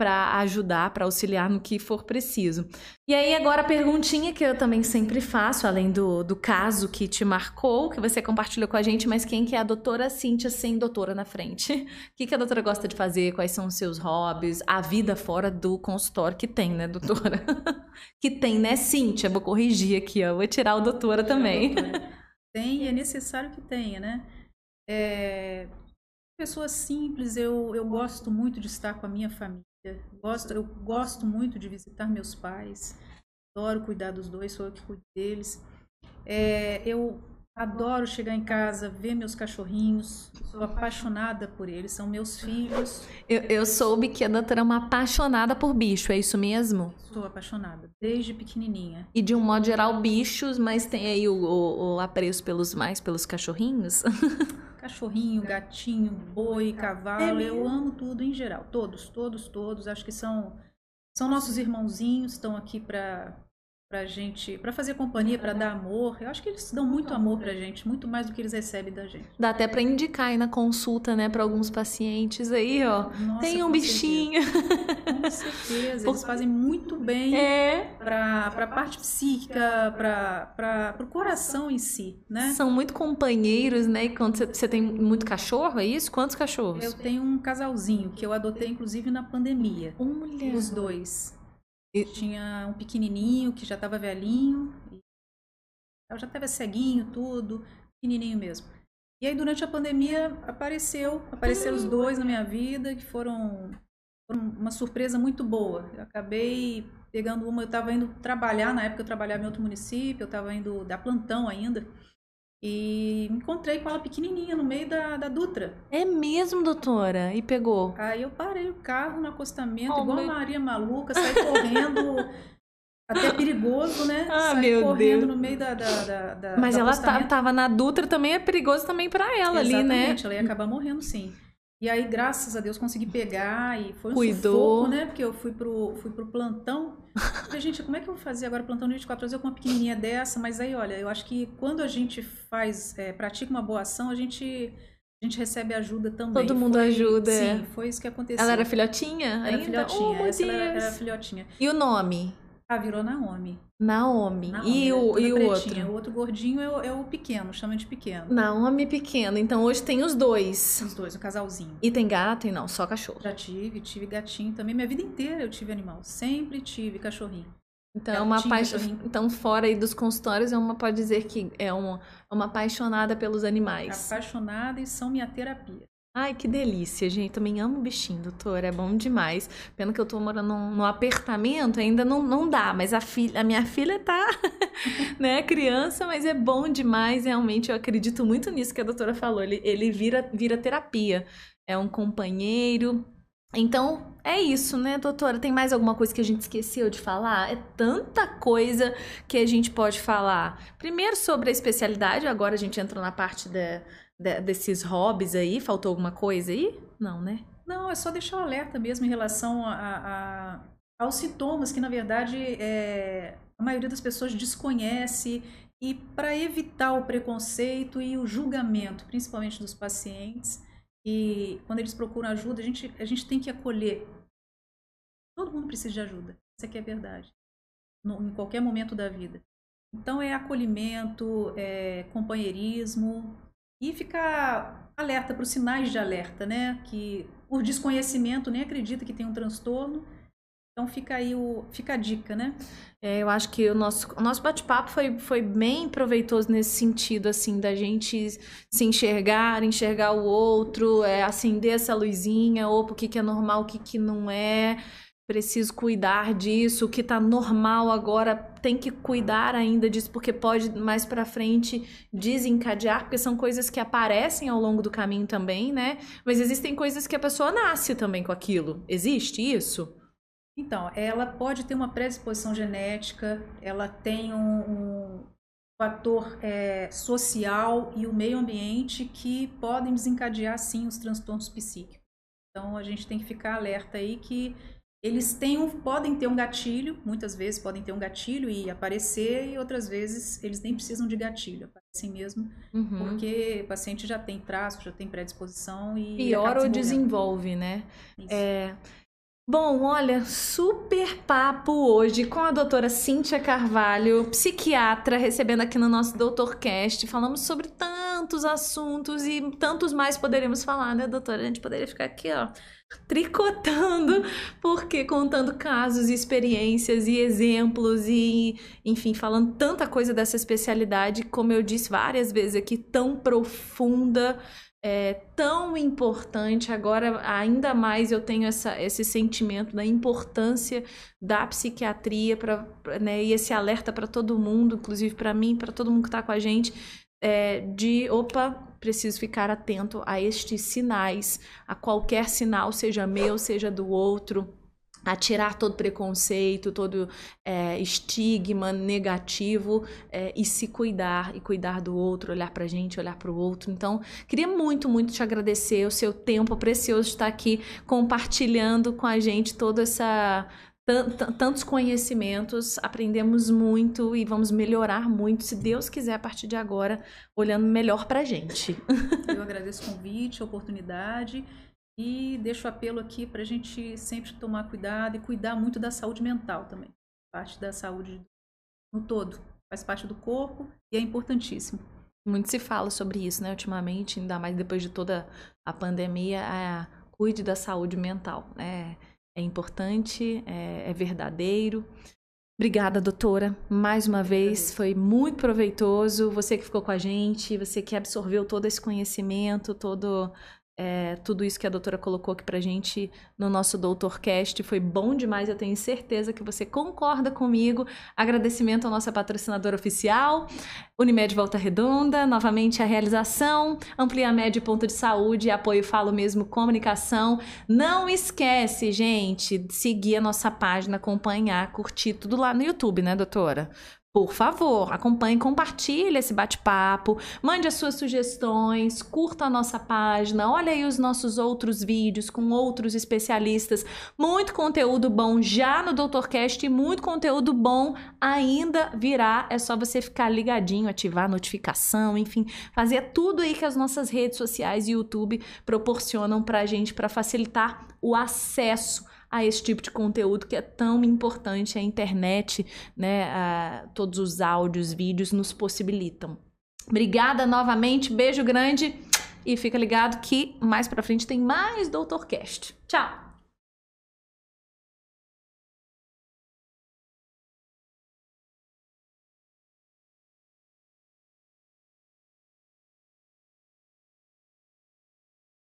para ajudar, para auxiliar no que for preciso. E aí, agora a perguntinha que eu também sempre faço, além do, do caso que te marcou, que você compartilhou com a gente, mas quem que é a doutora Cíntia sem doutora na frente? O que, que a doutora gosta de fazer? Quais são os seus hobbies? A vida fora do consultório que tem, né, doutora? que tem, né, Cíntia? Vou corrigir aqui, ó. Vou tirar o doutora também. Tem, é necessário que tenha, né? É... Pessoa simples, eu, eu gosto muito de estar com a minha família Gosto, eu gosto muito de visitar meus pais. Adoro cuidar dos dois, sou eu que cuido deles. É, eu adoro chegar em casa, ver meus cachorrinhos. Sou apaixonada por eles, são meus filhos. Eu, eu soube que a doutora é uma apaixonada por bicho, é isso mesmo? Sou apaixonada, desde pequenininha. E de um modo geral, bichos, mas tem aí o, o, o apreço pelos mais, pelos cachorrinhos? Cachorrinho, gatinho, boi, cavalo, é eu amo tudo em geral. Todos, todos, todos. Acho que são, são nossos irmãozinhos, estão aqui para pra gente, para fazer companhia, para dar amor. Eu acho que eles dão muito amor pra gente, muito mais do que eles recebem da gente. Dá até para indicar aí na consulta, né, para alguns pacientes aí, ó. Nossa, tem um bichinho. Certeza. Com certeza, eles fazem muito bem é. para para parte psíquica, para para o coração em si, né? São muito companheiros, né? E quando você tem muito cachorro, é isso? Quantos cachorros? Eu tenho um casalzinho que eu adotei inclusive na pandemia. Mulher. Os dois. E... Tinha um pequenininho que já estava velhinho, já estava ceguinho, tudo, pequenininho mesmo. E aí durante a pandemia apareceu, apareceram os dois na minha vida que foram, foram uma surpresa muito boa. Eu acabei pegando uma, eu estava indo trabalhar, na época eu trabalhava em outro município, eu estava indo dar plantão ainda. E me encontrei com ela pequenininha no meio da, da Dutra. É mesmo, doutora? E pegou? Aí eu parei o carro no acostamento, oh, igual meu... a Maria maluca, saí correndo. até perigoso, né? Ah, saí meu correndo Deus. no meio da. da, da, da Mas ela tá, tava na Dutra também, é perigoso também para ela Exatamente, ali, né? Exatamente, ela ia acabar morrendo sim. E aí, graças a Deus, consegui pegar e foi um Cuidou. sufoco, né? Porque eu fui pro, fui pro plantão. Falei, gente, como é que eu vou fazer agora plantão de 24 horas eu com uma pequenininha dessa? Mas aí, olha, eu acho que quando a gente faz, é, pratica uma boa ação, a gente, a gente recebe ajuda também. Todo mundo foi, ajuda. Sim, foi isso que aconteceu. Ela era filhotinha? Era ainda? filhotinha, oh, essa era, era filhotinha. E o nome? Ah, virou Naomi. Naomi. Naomi e o, e o outro? O outro gordinho é o, é o, pequeno, chama de pequeno. Naomi pequeno. Então hoje tem os dois. Os dois, o casalzinho. E tem gato e não, só cachorro. Já tive, tive gatinho também. Minha vida inteira eu tive animal. Sempre tive cachorrinho. Então, é uma paixão. Então, fora aí dos consultórios, é uma pode dizer que é uma, uma apaixonada pelos animais. Apaixonada e são minha terapia. Ai, que delícia, gente. Também amo bichinho, doutor. É bom demais. Pena que eu tô morando num, num apartamento, ainda não, não dá. Mas a, filha, a minha filha tá, né, criança, mas é bom demais. Realmente, eu acredito muito nisso que a doutora falou. Ele, ele vira, vira terapia. É um companheiro. Então, é isso, né, doutora? Tem mais alguma coisa que a gente esqueceu de falar? É tanta coisa que a gente pode falar. Primeiro sobre a especialidade, agora a gente entra na parte da desses hobbies aí? Faltou alguma coisa aí? Não, né? Não, é só deixar o alerta mesmo em relação a, a, aos sintomas que, na verdade, é, a maioria das pessoas desconhece e para evitar o preconceito e o julgamento, principalmente dos pacientes, e quando eles procuram ajuda, a gente, a gente tem que acolher. Todo mundo precisa de ajuda, isso aqui é verdade, no, em qualquer momento da vida. Então é acolhimento, é companheirismo, e ficar alerta para os sinais de alerta, né? Que por desconhecimento nem acredita que tem um transtorno. Então fica aí o, fica a dica, né? É, eu acho que o nosso, o nosso bate-papo foi, foi bem proveitoso nesse sentido, assim, da gente se enxergar, enxergar o outro, é, acender essa luzinha, opa, o que, que é normal, o que, que não é preciso cuidar disso, o que tá normal agora tem que cuidar ainda disso porque pode mais para frente desencadear, porque são coisas que aparecem ao longo do caminho também, né? Mas existem coisas que a pessoa nasce também com aquilo. Existe isso? Então, ela pode ter uma predisposição genética, ela tem um, um fator é, social e o meio ambiente que podem desencadear sim os transtornos psíquicos. Então a gente tem que ficar alerta aí que eles têm um, podem ter um gatilho, muitas vezes podem ter um gatilho e aparecer, e outras vezes eles nem precisam de gatilho, aparecem mesmo, uhum. porque o paciente já tem traço, já tem predisposição e. Pior ou desenvolve, né? Isso. É. Bom, olha, super papo hoje com a doutora Cíntia Carvalho, psiquiatra, recebendo aqui no nosso DoutorCast. Falamos sobre tantos assuntos e tantos mais poderíamos falar, né, doutora? A gente poderia ficar aqui, ó, tricotando, porque contando casos, experiências e exemplos e, enfim, falando tanta coisa dessa especialidade, como eu disse várias vezes aqui, tão profunda é tão importante. Agora, ainda mais eu tenho essa, esse sentimento da importância da psiquiatria pra, né, e esse alerta para todo mundo, inclusive para mim, para todo mundo que está com a gente, é, de opa, preciso ficar atento a estes sinais, a qualquer sinal, seja meu, seja do outro a tirar todo preconceito, todo é, estigma negativo é, e se cuidar e cuidar do outro, olhar para a gente, olhar para o outro. Então, queria muito, muito te agradecer o seu tempo precioso de estar aqui compartilhando com a gente toda essa tantos conhecimentos, aprendemos muito e vamos melhorar muito, se Deus quiser, a partir de agora, olhando melhor para a gente. Eu agradeço o convite, a oportunidade e deixo o apelo aqui para a gente sempre tomar cuidado e cuidar muito da saúde mental também. Parte da saúde no todo. Faz parte do corpo e é importantíssimo. Muito se fala sobre isso, né, ultimamente, ainda mais depois de toda a pandemia, cuide da saúde mental. É, é importante, é, é verdadeiro. Obrigada, doutora, mais uma vez, foi muito proveitoso. Você que ficou com a gente, você que absorveu todo esse conhecimento, todo é, tudo isso que a doutora colocou aqui pra gente no nosso DoutorCast foi bom demais, eu tenho certeza que você concorda comigo. Agradecimento à nossa patrocinadora oficial, Unimed Volta Redonda, novamente a realização, Amplia Med Ponto de Saúde, apoio Falo Mesmo Comunicação. Não esquece, gente, seguir a nossa página, acompanhar, curtir tudo lá no YouTube, né, doutora? Por favor, acompanhe, compartilhe esse bate-papo, mande as suas sugestões, curta a nossa página, olha aí os nossos outros vídeos com outros especialistas. Muito conteúdo bom já no DoutorCast e muito conteúdo bom ainda virá. É só você ficar ligadinho, ativar a notificação, enfim, fazer tudo aí que as nossas redes sociais e YouTube proporcionam pra gente para facilitar o acesso a esse tipo de conteúdo que é tão importante. A internet, né, a, todos os áudios, vídeos nos possibilitam. Obrigada novamente, beijo grande e fica ligado que mais para frente tem mais DoutorCast. Tchau!